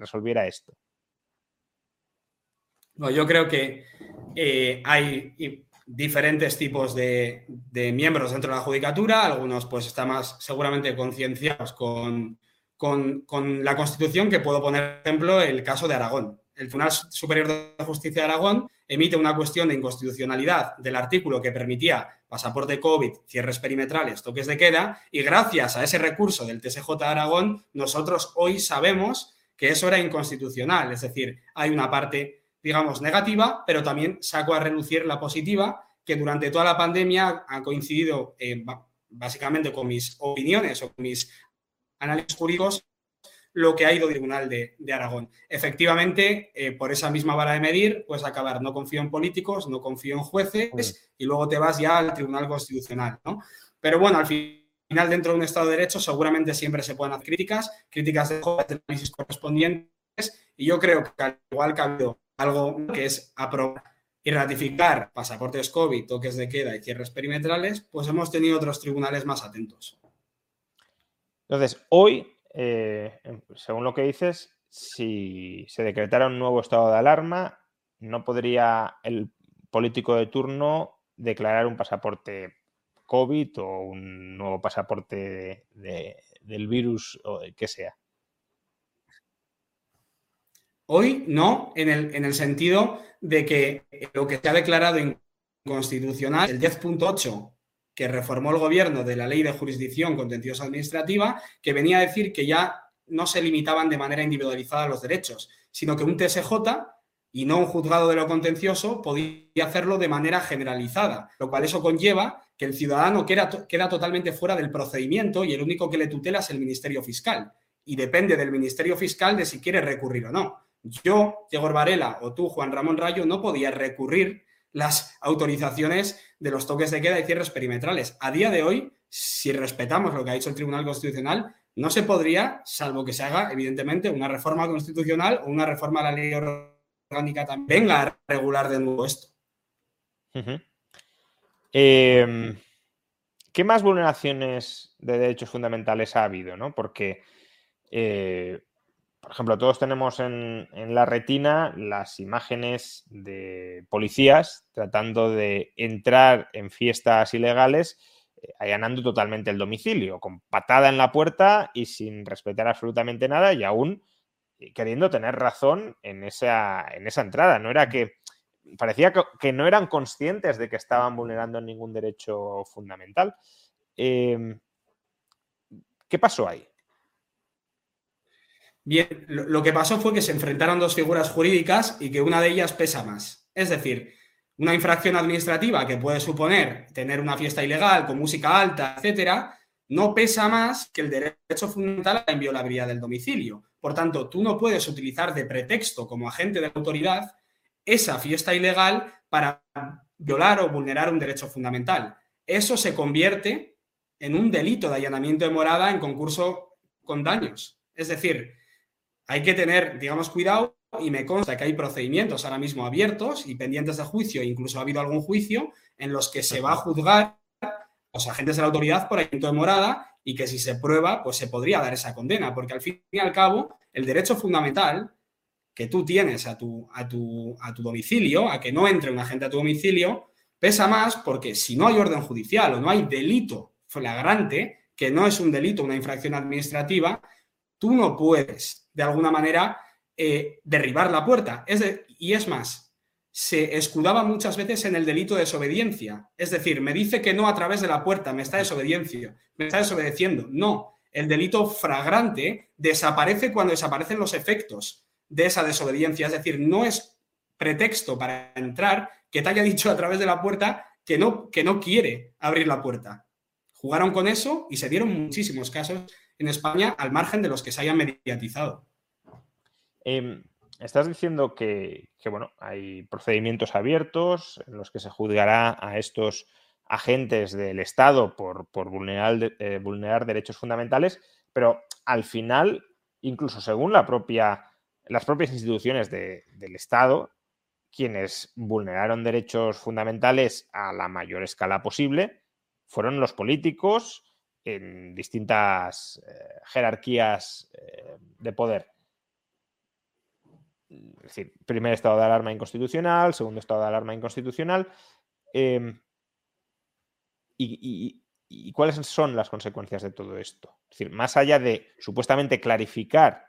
resolviera esto? No, yo creo que eh, hay diferentes tipos de, miembros dentro de la judicatura, algunos pues están más seguramente concienciados con, con, la Constitución, que puedo poner ejemplo el caso de Aragón. El Tribunal Superior de Justicia de Aragón emite una cuestión de inconstitucionalidad del artículo que permitía pasaporte COVID, cierres perimetrales, toques de queda, y gracias a ese recurso del TSJ de Aragón, nosotros hoy sabemos que eso era inconstitucional. Es decir, hay una parte, digamos, negativa, pero también saco a relucir la positiva, que durante toda la pandemia ha coincidido eh, básicamente con mis opiniones o con mis análisis jurídicos lo que ha ido el Tribunal de, Aragón. Efectivamente, eh, por esa misma vara de medir, puedes acabar, no confío en políticos, no confío en jueces y luego te vas ya al Tribunal Constitucional. ¿no? Pero bueno, al final, dentro de un Estado de Derecho, seguramente siempre se pueden hacer críticas, críticas de análisis correspondientes, y yo creo que al igual que ha habido algo que es aprobar y ratificar pasaportes COVID, toques de queda y cierres perimetrales, pues hemos tenido otros tribunales más atentos. Entonces, hoy eh, em, según lo que dices, si se decretara un nuevo estado de alarma, no podría el político de turno declarar un pasaporte COVID o un nuevo pasaporte del virus o que sea. Hoy no, en el, en el, sentido de que lo que se ha declarado inconstitucional, el 10.8 que reformó el gobierno de la ley de jurisdicción contenciosa administrativa, que venía a decir que ya no se limitaban de manera individualizada los derechos, sino que un TSJ y no un juzgado de lo contencioso podía hacerlo de manera generalizada, lo cual eso conlleva que el ciudadano queda, queda totalmente fuera del procedimiento y el único que le tutela es el Ministerio Fiscal. Y depende del Ministerio Fiscal de si quiere recurrir o no. Yo, Diego Varela, o tú, Juan Ramón Rayo, no podía recurrir las autorizaciones de los toques de queda y cierres perimetrales. A día de hoy, si respetamos lo que ha dicho el Tribunal Constitucional, no se podría, salvo que se haga, evidentemente, una reforma constitucional o una reforma a la ley orgánica también, venga a regular de nuevo esto. Em, ¿Qué más vulneraciones de derechos fundamentales ha habido? ¿no? Porque eh, por ejemplo, todos tenemos en, la retina las imágenes de policías tratando de entrar en fiestas ilegales eh, allanando totalmente el domicilio, con patada en la puerta y sin respetar absolutamente nada y aún eh, queriendo tener razón en esa, en esa entrada. No era que parecía que, no eran conscientes de que estaban vulnerando ningún derecho fundamental. Em, ¿Qué pasó ahí? Bien, lo que pasó fue que se enfrentaron dos figuras jurídicas y que una de ellas pesa más. Es decir, una infracción administrativa que puede suponer tener una fiesta ilegal con música alta, etcétera, no pesa más que el derecho fundamental a la inviolabilidad del domicilio. Por tanto, tú no puedes utilizar de pretexto como agente de autoridad esa fiesta ilegal para violar o vulnerar un derecho fundamental. Eso se convierte en un delito de allanamiento de morada en concurso con daños. Es decir, hay que tener, digamos, cuidado y me consta que hay procedimientos ahora mismo abiertos y pendientes de juicio, incluso ha habido algún juicio en los que se va a juzgar a los agentes de la autoridad por ayuntamiento de morada y que si se prueba, pues se podría dar esa condena, porque al fin y al cabo, el derecho fundamental que tú tienes a tu, a tu, a tu domicilio, a que no entre un agente a tu domicilio, pesa más porque si no hay orden judicial o no hay delito flagrante, que no es un delito, una infracción administrativa, tú no puedes, de alguna manera, eh, derribar la puerta. Es y es más, se escudaba muchas veces en el delito de desobediencia. Es decir, me dice que no a través de la puerta, me está desobediencia, me está desobedeciendo. No, el delito fragrante desaparece cuando desaparecen los efectos de esa desobediencia. Es decir, no es pretexto para entrar que te haya dicho a través de la puerta que no, que no quiere abrir la puerta. Jugaron con eso y se dieron muchísimos casos en España al margen de los que se hayan mediatizado. Em, estás diciendo que, bueno, hay procedimientos abiertos en los que se juzgará a estos agentes del Estado por, vulnerar, eh, vulnerar derechos fundamentales, pero al final, incluso según la propia, las propias instituciones del Estado, quienes vulneraron derechos fundamentales a la mayor escala posible fueron los políticos en distintas eh, jerarquías eh, de poder. Es decir, primer estado de alarma inconstitucional, segundo estado de alarma inconstitucional. Em, y, ¿Y cuáles son las consecuencias de todo esto? Es decir, más allá de supuestamente clarificar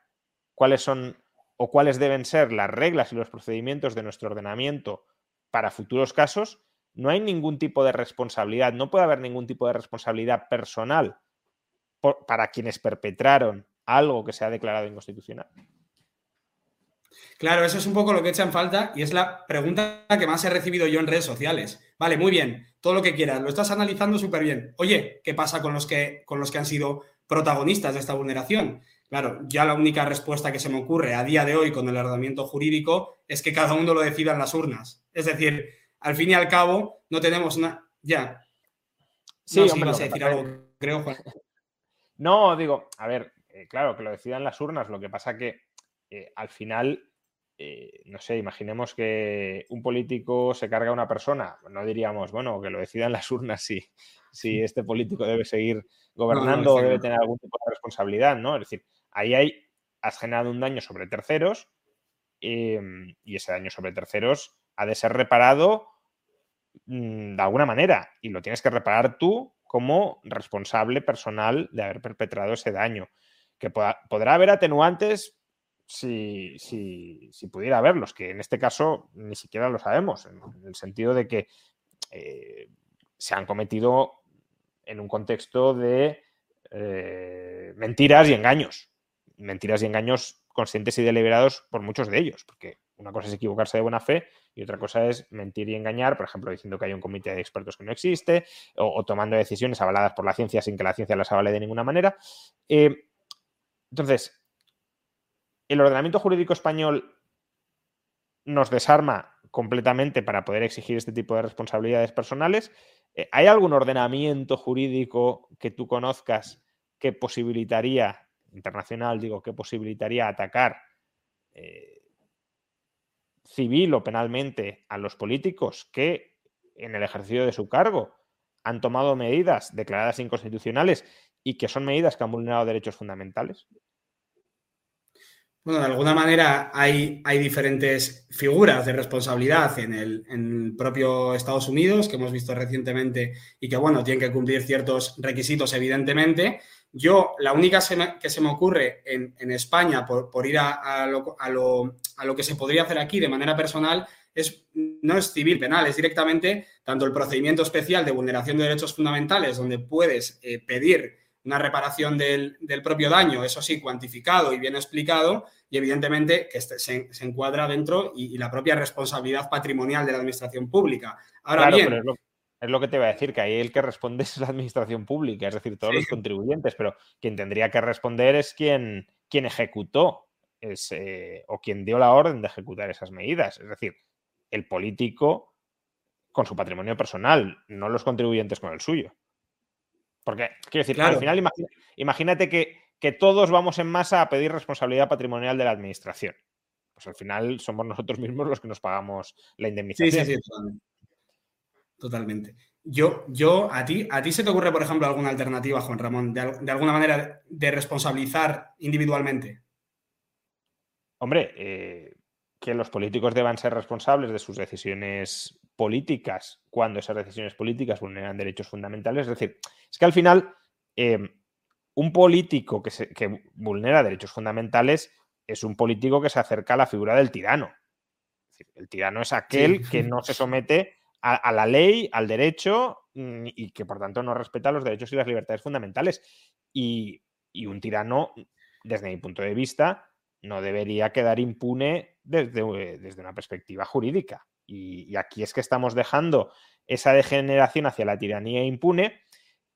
cuáles son o cuáles deben ser las reglas y los procedimientos de nuestro ordenamiento para futuros casos, no hay ningún tipo de responsabilidad, no puede haber ningún tipo de responsabilidad personal para quienes perpetraron algo que se ha declarado inconstitucional. Claro, eso es un poco lo que echa en falta y es la pregunta que más he recibido yo en redes sociales. Vale, muy bien, todo lo que quieras, lo estás analizando súper bien. Oye, ¿qué pasa con los, que, con los que han sido protagonistas de esta vulneración? Claro, ya la única respuesta que se me ocurre a día de hoy con el ordenamiento jurídico es que cada uno lo decida en las urnas. Es decir, al fin y al cabo, no tenemos nada. Ya. Sí, no, hombre, a decir algo, creo, Juan. No, digo, a ver, eh, claro, que lo decidan las urnas. Lo que pasa que eh, al final, eh, no sé, imaginemos que un político se carga a una persona. No diríamos, bueno, que lo decidan las urnas si, si este político debe seguir gobernando o debe tener algún tipo de responsabilidad, ¿no? Es decir, ahí hay, has generado un daño sobre terceros em, y ese daño sobre terceros ha de ser reparado mm, de alguna manera y lo tienes que reparar tú como responsable personal de haber perpetrado ese daño. Que podrá haber atenuantes si, si, pudiera haberlos, que en este caso ni siquiera lo sabemos, en, el sentido de que eh, se han cometido en un contexto de eh, mentiras y engaños mentiras y engaños conscientes y deliberados por muchos de ellos, porque una cosa es equivocarse de buena fe y otra cosa es mentir y engañar, por ejemplo, diciendo que hay un comité de expertos que no existe o, tomando decisiones avaladas por la ciencia sin que la ciencia las avale de ninguna manera. Eh, entonces, el ordenamiento jurídico español nos desarma completamente para poder exigir este tipo de responsabilidades personales. Eh, ¿Hay algún ordenamiento jurídico que tú conozcas que posibilitaría internacional, digo, que posibilitaría atacar eh, civil o penalmente a los políticos que en el ejercicio de su cargo han tomado medidas declaradas inconstitucionales y que son medidas que han vulnerado derechos fundamentales? Bueno, de alguna manera hay, hay diferentes figuras de responsabilidad en el, en el, propio Estados Unidos que hemos visto recientemente y que, bueno, tienen que cumplir ciertos requisitos, evidentemente, yo, la única que se me ocurre en, España, por, ir a, lo, que se podría hacer aquí de manera personal, es, no es civil penal, es directamente tanto el procedimiento especial de vulneración de derechos fundamentales, donde puedes eh, pedir una reparación del, propio daño, eso sí, cuantificado y bien explicado, y evidentemente que este, se, encuadra dentro y, la propia responsabilidad patrimonial de la administración pública. Ahora bien, es lo que te iba a decir, que ahí el que responde es la administración pública, es decir, todos los contribuyentes, pero quien tendría que responder es quien, quien ejecutó o quien dio la orden de ejecutar esas medidas. Es decir, el político con su patrimonio personal, no los contribuyentes con el suyo. Porque, quiero decir, al final imagínate que, que, todos vamos en masa a pedir responsabilidad patrimonial de la administración. Pues al final somos nosotros mismos los que nos pagamos la indemnización. Sí, sí, sí. Totalmente. Yo, yo, a ti, ¿a ti se te ocurre, por ejemplo, alguna alternativa, Juan Ramón, de, alguna manera de responsabilizar individualmente? Hombre, eh, que los políticos deban ser responsables de sus decisiones políticas cuando esas decisiones políticas vulneran derechos fundamentales. Es decir, es que al final em, un político que, se, que vulnera derechos fundamentales es un político que se acerca a la figura del tirano. el tirano es aquel que no se somete a, la ley, al derecho mm, y que por tanto no respeta los derechos y las libertades fundamentales. Y, un tirano, desde mi punto de vista, no debería quedar impune desde, desde una perspectiva jurídica. Y, aquí es que estamos dejando esa degeneración hacia la tiranía impune.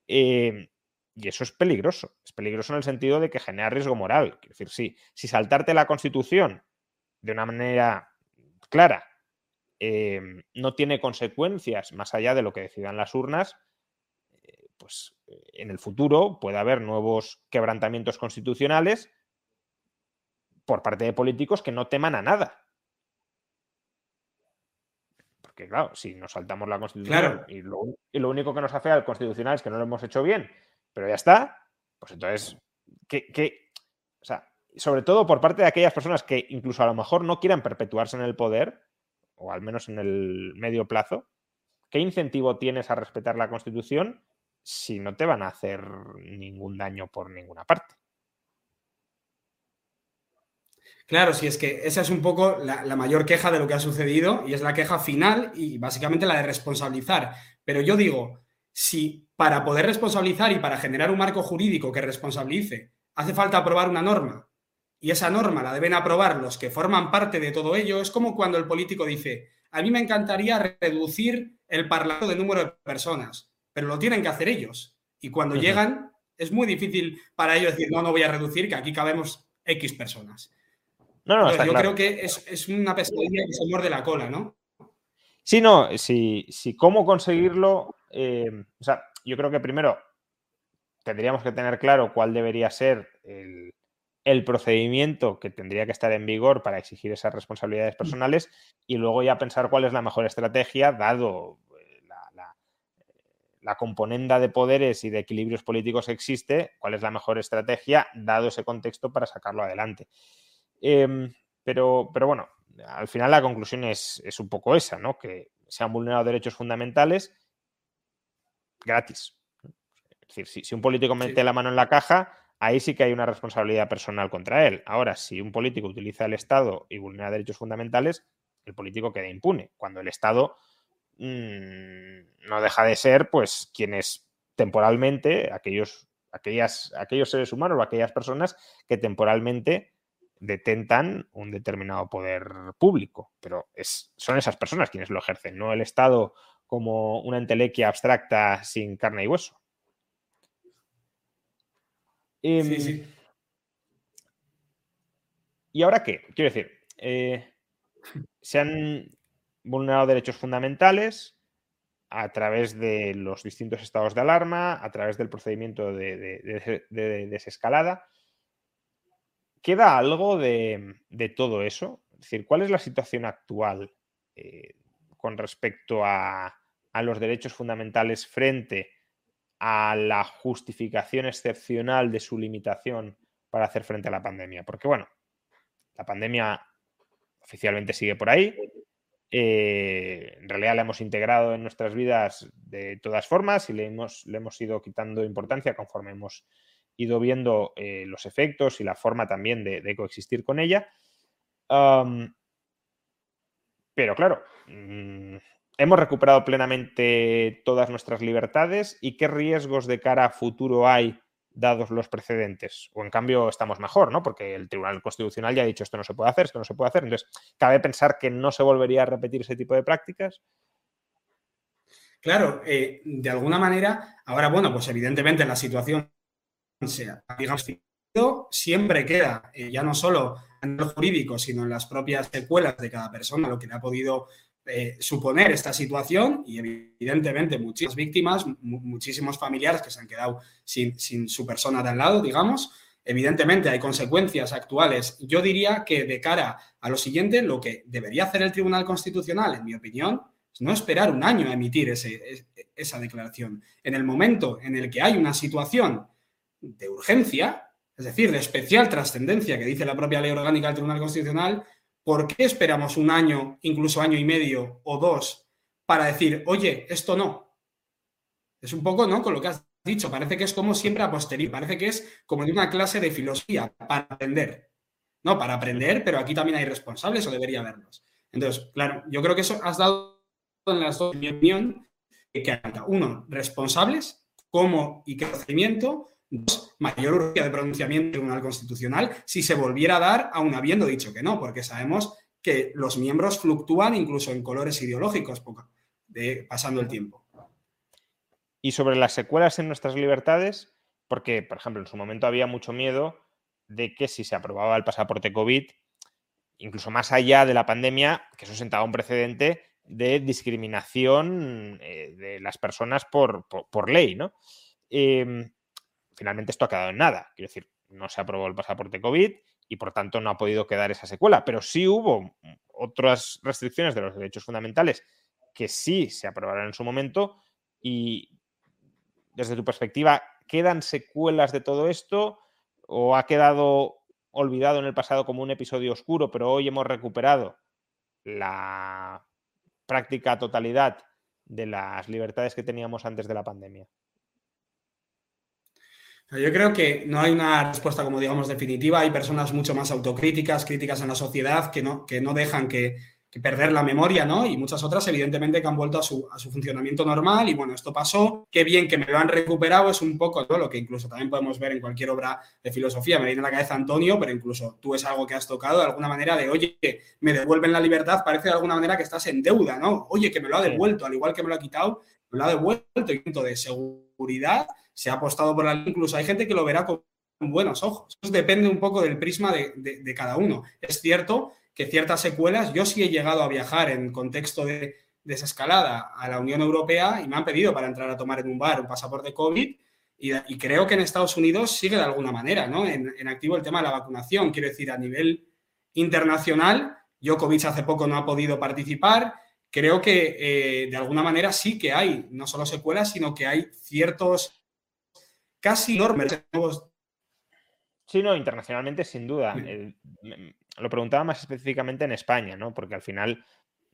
Eh, y eso es peligroso. Es peligroso en el sentido de que genera riesgo moral. Es decir, sí, si saltarte la Constitución de una manera clara em, no tiene consecuencias más allá de lo que decidan las urnas, eh, pues eh, en el futuro puede haber nuevos quebrantamientos constitucionales por parte de políticos que no teman a nada. Porque claro, si nos saltamos la Constitución y, lo, y, lo, único que nos afea al Constitucional es que no lo hemos hecho bien, pero ya está, pues entonces, ¿qué, o sea, sobre todo por parte de aquellas personas que incluso a lo mejor no quieran perpetuarse en el poder, o al menos en el medio plazo, ¿qué incentivo tienes a respetar la Constitución si no te van a hacer ningún daño por ninguna parte? Claro, si es que esa es un poco la, la, mayor queja de lo que ha sucedido y es la queja final y básicamente la de responsabilizar. Pero yo digo, si para poder responsabilizar y para generar un marco jurídico que responsabilice hace falta aprobar una norma y esa norma la deben aprobar los que forman parte de todo ello, es como cuando el político dice, a mí me encantaría reducir el parlamento de número de personas, pero lo tienen que hacer ellos. Y cuando llegan, es muy difícil para ellos decir, no, no voy a reducir, que aquí cabemos X personas. No, no, yo creo que es, una pesadilla que se muerde la cola, ¿no? Sí, no, si, si cómo conseguirlo, eh, o sea, yo creo que primero tendríamos que tener claro cuál debería ser el, procedimiento que tendría que estar en vigor para exigir esas responsabilidades personales y luego ya pensar cuál es la mejor estrategia dado eh, la, la, componenda de poderes y de equilibrios políticos que existe, cuál es la mejor estrategia dado ese contexto para sacarlo adelante. Em, pero, pero bueno, al final la conclusión es, es, un poco esa, ¿no? Que se han vulnerado derechos fundamentales gratis. Es decir, si, un político mete la mano en la caja, ahí sí que hay una responsabilidad personal contra él. Ahora, si un político utiliza el Estado y vulnera derechos fundamentales, el político queda impune. Cuando el Estado mmm, no deja de ser, pues, quienes temporalmente, aquellos, aquellas, aquellos seres humanos o aquellas personas que temporalmente detentan un determinado poder público. Pero es, son esas personas quienes lo ejercen, no el Estado como una entelequia abstracta sin carne y hueso. Em, ¿Y ahora qué? Quiero decir, eh, se han vulnerado derechos fundamentales a través de los distintos estados de alarma, a través del procedimiento de, desescalada. ¿Queda algo de, todo eso? Es decir, ¿cuál es la situación actual eh, con respecto a, los derechos fundamentales frente a la justificación excepcional de su limitación para hacer frente a la pandemia. Porque, bueno, la pandemia oficialmente sigue por ahí. Eh, en realidad la hemos integrado en nuestras vidas de todas formas y le hemos, le hemos ido quitando importancia conforme hemos ido viendo eh, los efectos y la forma también de, coexistir con ella. Pero claro, mm, hemos recuperado plenamente todas nuestras libertades y qué riesgos de cara a futuro hay dados los precedentes. O en cambio estamos mejor, ¿no? Porque el Tribunal Constitucional ya ha dicho esto no se puede hacer, esto no se puede hacer. Entonces, ¿cabe pensar que no se volvería a repetir ese tipo de prácticas? Claro, eh, de alguna manera, ahora, bueno, pues evidentemente la situación sea, digamos, siempre queda, eh, ya no solo en lo jurídico, sino en las propias secuelas de cada persona, lo que le ha podido eh, suponer esta situación y evidentemente muchísimas víctimas, muchísimos familiares que se han quedado sin, su persona de al lado, digamos. Evidentemente hay consecuencias actuales. Yo diría que de cara a lo siguiente, lo que debería hacer el Tribunal Constitucional, en mi opinión, es no esperar un año a emitir esa declaración. En el momento en el que hay una situación de urgencia, es decir, de especial trascendencia que dice la propia ley orgánica del Tribunal Constitucional, ¿por qué esperamos un año, incluso año y medio o dos, para decir, oye, esto no? Es un poco, ¿no? Con lo que has dicho, parece que es como siempre a posteriori, parece que es como de una clase de filosofía para aprender. No, para aprender, pero aquí también hay responsables o debería haberlos. Entonces, claro, yo creo que eso has dado en las dos, en que hay uno, responsables, cómo y qué procedimiento, mayor urgencia de pronunciamiento del Tribunal Constitucional si se volviera a dar, aún habiendo dicho que no, porque sabemos que los miembros fluctúan incluso en colores ideológicos de, pasando el tiempo. Y sobre las secuelas en nuestras libertades, porque, por ejemplo, en su momento había mucho miedo de que si se aprobaba el pasaporte COVID, incluso más allá de la pandemia, que eso sentaba un precedente de discriminación eh, de las personas por, ley, ¿no? Em, finalmente esto ha quedado en nada. Quiero decir, no se aprobó el pasaporte COVID y por tanto no ha podido quedar esa secuela, pero sí hubo otras restricciones de los derechos fundamentales que sí se aprobaron en su momento y desde tu perspectiva, ¿quedan secuelas de todo esto o ha quedado olvidado en el pasado como un episodio oscuro, pero hoy hemos recuperado la práctica totalidad de las libertades que teníamos antes de la pandemia? Yo creo que no hay una respuesta, como digamos, definitiva. Hay personas mucho más autocríticas, críticas en la sociedad, que no, que no dejan que, perder la memoria, ¿no? Y muchas otras, evidentemente, que han vuelto a su, a su, funcionamiento normal. Y bueno, esto pasó. Qué bien que me lo han recuperado. Es un poco lo que incluso también podemos ver en cualquier obra de filosofía. Me viene a la cabeza Antonio, pero incluso tú es algo que has tocado de alguna manera de, oye, me devuelven la libertad. Parece de alguna manera que estás en deuda, ¿no? Oye, que me lo ha devuelto, al igual que me lo ha quitado, me lo ha devuelto. Y de seguridad se ha apostado por la ley, incluso hay gente que lo verá con buenos ojos. Depende un poco del prisma de, cada uno. Es cierto que ciertas secuelas, yo sí he llegado a viajar en contexto de desescalada a la Unión Europea y me han pedido para entrar a tomar en un bar un pasaporte COVID y, creo que en Estados Unidos sigue de alguna manera, ¿no? En, activo el tema de la vacunación. Quiero decir, a nivel internacional, Djokovic hace poco no ha podido participar. Creo que eh, de alguna manera sí que hay no solo secuelas, sino que hay ciertos casi enormes. Sí, no, internacionalmente sin duda. lo preguntaba más específicamente en España, ¿no? Porque al final,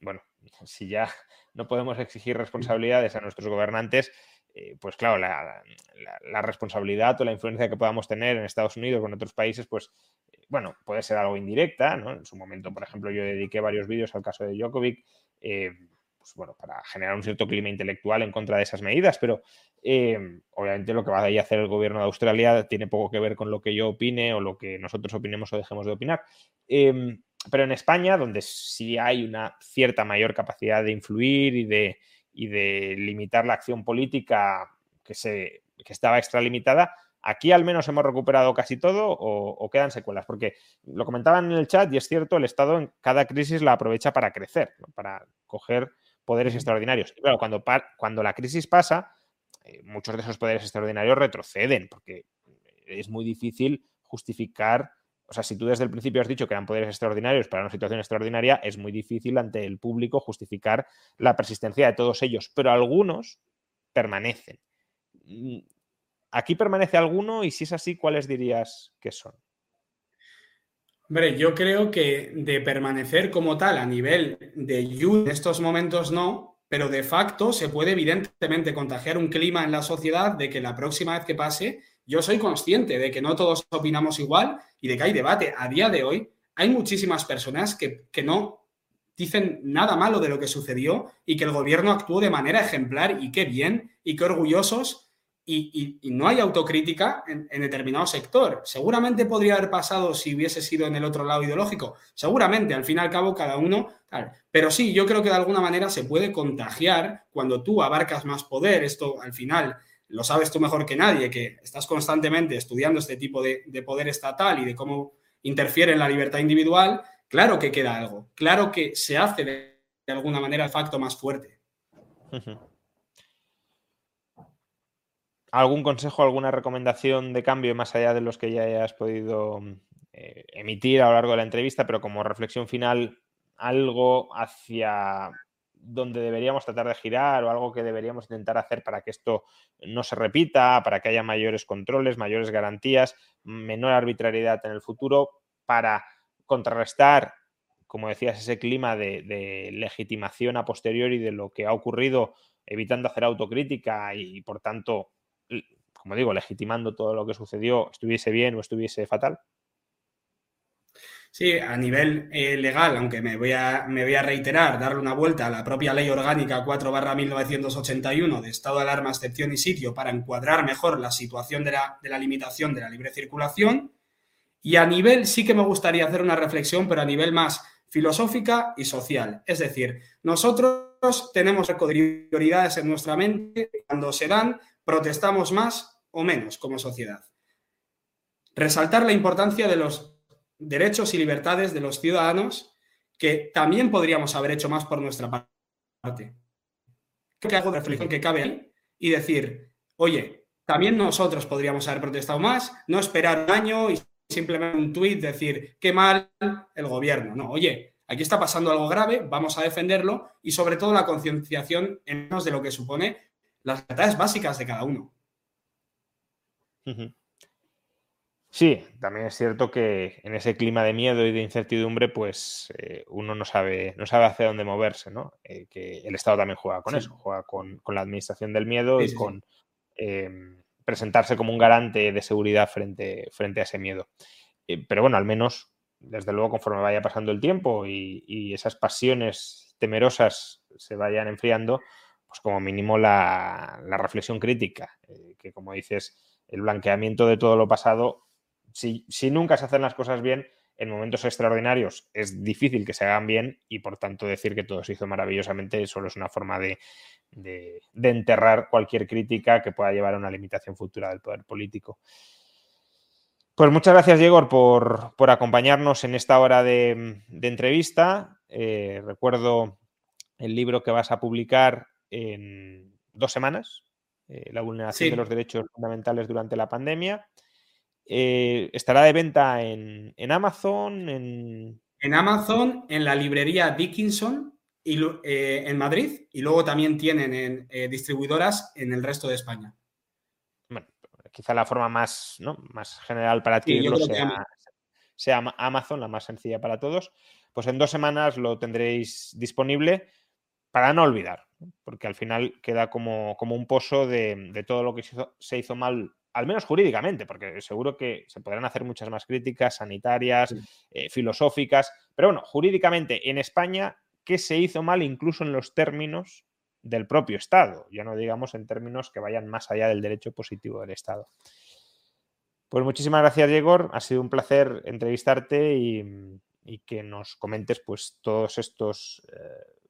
bueno, si ya no podemos exigir responsabilidades a nuestros gobernantes, eh, pues claro, la, responsabilidad o la influencia que podamos tener en Estados Unidos o en otros países, pues eh, bueno, puede ser algo indirecta, ¿no? En su momento, por ejemplo, yo dediqué varios vídeos al caso de Djokovic, eh, pues bueno, para generar un cierto clima intelectual en contra de esas medidas, pero Em, obviamente lo que va a hacer el gobierno de Australia tiene poco que ver con lo que yo opine o lo que nosotros opinemos o dejemos de opinar. Em, pero en España, donde sí hay una cierta mayor capacidad de influir y de, de limitar la acción política que, se, que estaba extralimitada, aquí al menos hemos recuperado casi todo o, quedan secuelas. Porque lo comentaban en el chat y es cierto, el Estado en cada crisis la aprovecha para crecer, para coger poderes extraordinarios. Y claro, cuando, cuando la crisis pasa, eh, muchos de esos poderes extraordinarios retroceden, porque es muy difícil justificar, o sea, si tú desde el principio has dicho que eran poderes extraordinarios para una situación extraordinaria, es muy difícil ante el público justificar la persistencia de todos ellos, pero algunos permanecen. ¿Aquí permanece alguno? Y si es así, ¿cuáles dirías que son? Hombre, yo creo que de permanecer como tal a nivel de you en estos momentos no, pero de facto se puede evidentemente contagiar un clima en la sociedad de que la próxima vez que pase, yo soy consciente de que no todos opinamos igual y de que hay debate. A día de hoy hay muchísimas personas que, no dicen nada malo de lo que sucedió y que el gobierno actuó de manera ejemplar y qué bien y qué orgullosos y, no hay autocrítica en, determinado sector. Seguramente podría haber pasado si hubiese sido en el otro lado ideológico. Seguramente, al fin y al cabo, cada uno. Pero sí, yo creo que de alguna manera se puede contagiar cuando tú abarcas más poder. Esto al final lo sabes tú mejor que nadie, que estás constantemente estudiando este tipo de, poder estatal y de cómo interfiere en la libertad individual. Claro que queda algo. Claro que se hace de, alguna manera el facto más fuerte. ¿Algún consejo, alguna recomendación de cambio más allá de los que ya hayas podido eh, emitir a lo largo de la entrevista, pero como reflexión final, algo hacia donde deberíamos tratar de girar o algo que deberíamos intentar hacer para que esto no se repita, para que haya mayores controles, mayores garantías, menor arbitrariedad en el futuro, para contrarrestar, como decías, ese clima de legitimación a posteriori de lo que ha ocurrido, evitando hacer autocrítica y, por tanto, como digo, legitimando todo lo que sucedió, estuviese bien o estuviese fatal? Sí, a nivel eh, legal, aunque me voy, a, me voy a reiterar, darle una vuelta a la propia ley orgánica 4 barra 1981 de estado de alarma, excepción y sitio para encuadrar mejor la situación de la, de la limitación de la libre circulación. Y a nivel, sí que me gustaría hacer una reflexión, pero a nivel más filosófica y social. Es decir, nosotros tenemos prioridades en nuestra mente, cuando se dan, protestamos más o menos como sociedad. Resaltar la importancia de los derechos y libertades de los ciudadanos, que también podríamos haber hecho más por nuestra parte. Creo que hago reflexión que cabe ahí y decir, oye, también nosotros podríamos haber protestado más, no esperar un año y simplemente un tuit decir, qué mal el gobierno. No, oye, aquí está pasando algo grave, vamos a defenderlo y sobre todo la concienciación en menos de lo que supone las libertades básicas de cada uno. Sí, también es cierto que en ese clima de miedo y de incertidumbre, pues eh, uno no sabe, no sabe hacia dónde moverse, ¿no? Eh, que el Estado también juega con eso, juega con, la administración del miedo y con em, presentarse como un garante de seguridad frente, frente a ese miedo. Eh, pero bueno, al menos, desde luego, conforme vaya pasando el tiempo y, esas pasiones temerosas se vayan enfriando, pues como mínimo la, reflexión crítica, que como dices, el blanqueamiento de todo lo pasado si, nunca se hacen las cosas bien, en momentos extraordinarios es difícil que se hagan bien y por tanto decir que todo se hizo maravillosamente solo es una forma de, enterrar cualquier crítica que pueda llevar a una limitación futura del poder político. Pues muchas gracias, Diego, por, acompañarnos en esta hora de, entrevista. Eh, recuerdo el libro que vas a publicar en dos semanas, eh, La vulneración de los derechos fundamentales durante la pandemia. Eh, estará de venta en, Amazon, en... En Amazon, en la librería Dickinson y, eh, en Madrid y luego también tienen en, distribuidoras en el resto de España. Bueno, quizá la forma más, más general para adquirirlo sea, Amazon, la más sencilla para todos. Pues en dos semanas lo tendréis disponible para no olvidar, porque al final queda como, como un pozo de, todo lo que se hizo mal al menos jurídicamente, porque seguro que se podrán hacer muchas más críticas sanitarias, eh, filosóficas, pero bueno, jurídicamente en España, ¿qué se hizo mal incluso en los términos del propio Estado? Ya no digamos en términos que vayan más allá del derecho positivo del Estado. Pues muchísimas gracias, Diego. Ha sido un placer entrevistarte y, que nos comentes pues todos estos eh,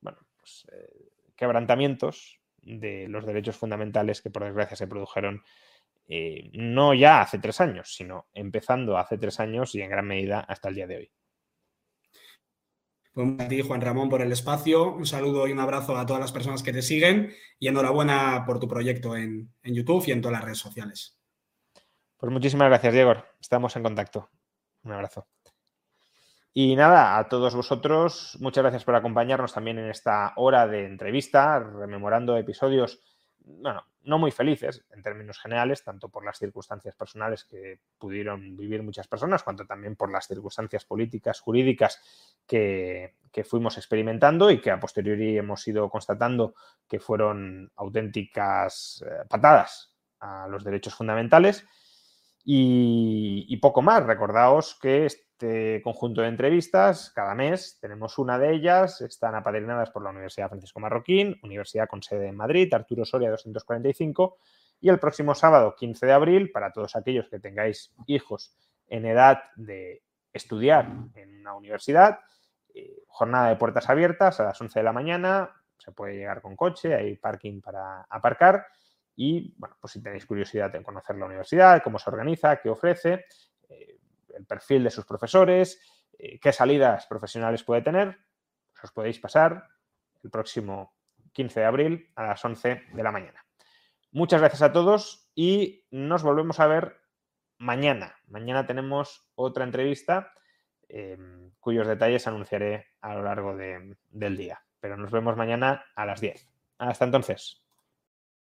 bueno, pues, eh, quebrantamientos de los derechos fundamentales que por desgracia se produjeron eh, no ya hace tres años, sino empezando hace tres años y en gran medida hasta el día de hoy. Pues a ti, Juan Ramón, por el espacio. Un saludo y un abrazo a todas las personas que te siguen y enhorabuena por tu proyecto en, en YouTube y en todas las redes sociales. Pues muchísimas gracias, Diego. Estamos en contacto. Un abrazo. Y nada, a todos vosotros, muchas gracias por acompañarnos también en esta hora de entrevista, rememorando episodios bueno, no muy felices en términos generales, tanto por las circunstancias personales que pudieron vivir muchas personas, cuanto también por las circunstancias políticas, jurídicas que, fuimos experimentando y que a posteriori hemos ido constatando que fueron auténticas eh, patadas a los derechos fundamentales. Y, poco más. Recordaos que este conjunto de entrevistas, cada mes tenemos una de ellas, están apadrinadas por la Universidad Francisco Marroquín, Universidad con sede en Madrid, Arturo Soria 245, y el próximo sábado 15 de abril, para todos aquellos que tengáis hijos en edad de estudiar en una universidad, eh, jornada de puertas abiertas a las 11 de la mañana, se puede llegar con coche, hay parking para aparcar. Y, bueno, pues si tenéis curiosidad en conocer la universidad, cómo se organiza, qué ofrece, eh, el perfil de sus profesores, eh, qué salidas profesionales puede tener, pues os podéis pasar el próximo 15 de abril a las 11 de la mañana. Muchas gracias a todos y nos volvemos a ver mañana. Mañana tenemos otra entrevista em, cuyos detalles anunciaré a lo largo del día. Pero nos vemos mañana a las 10. Hasta entonces.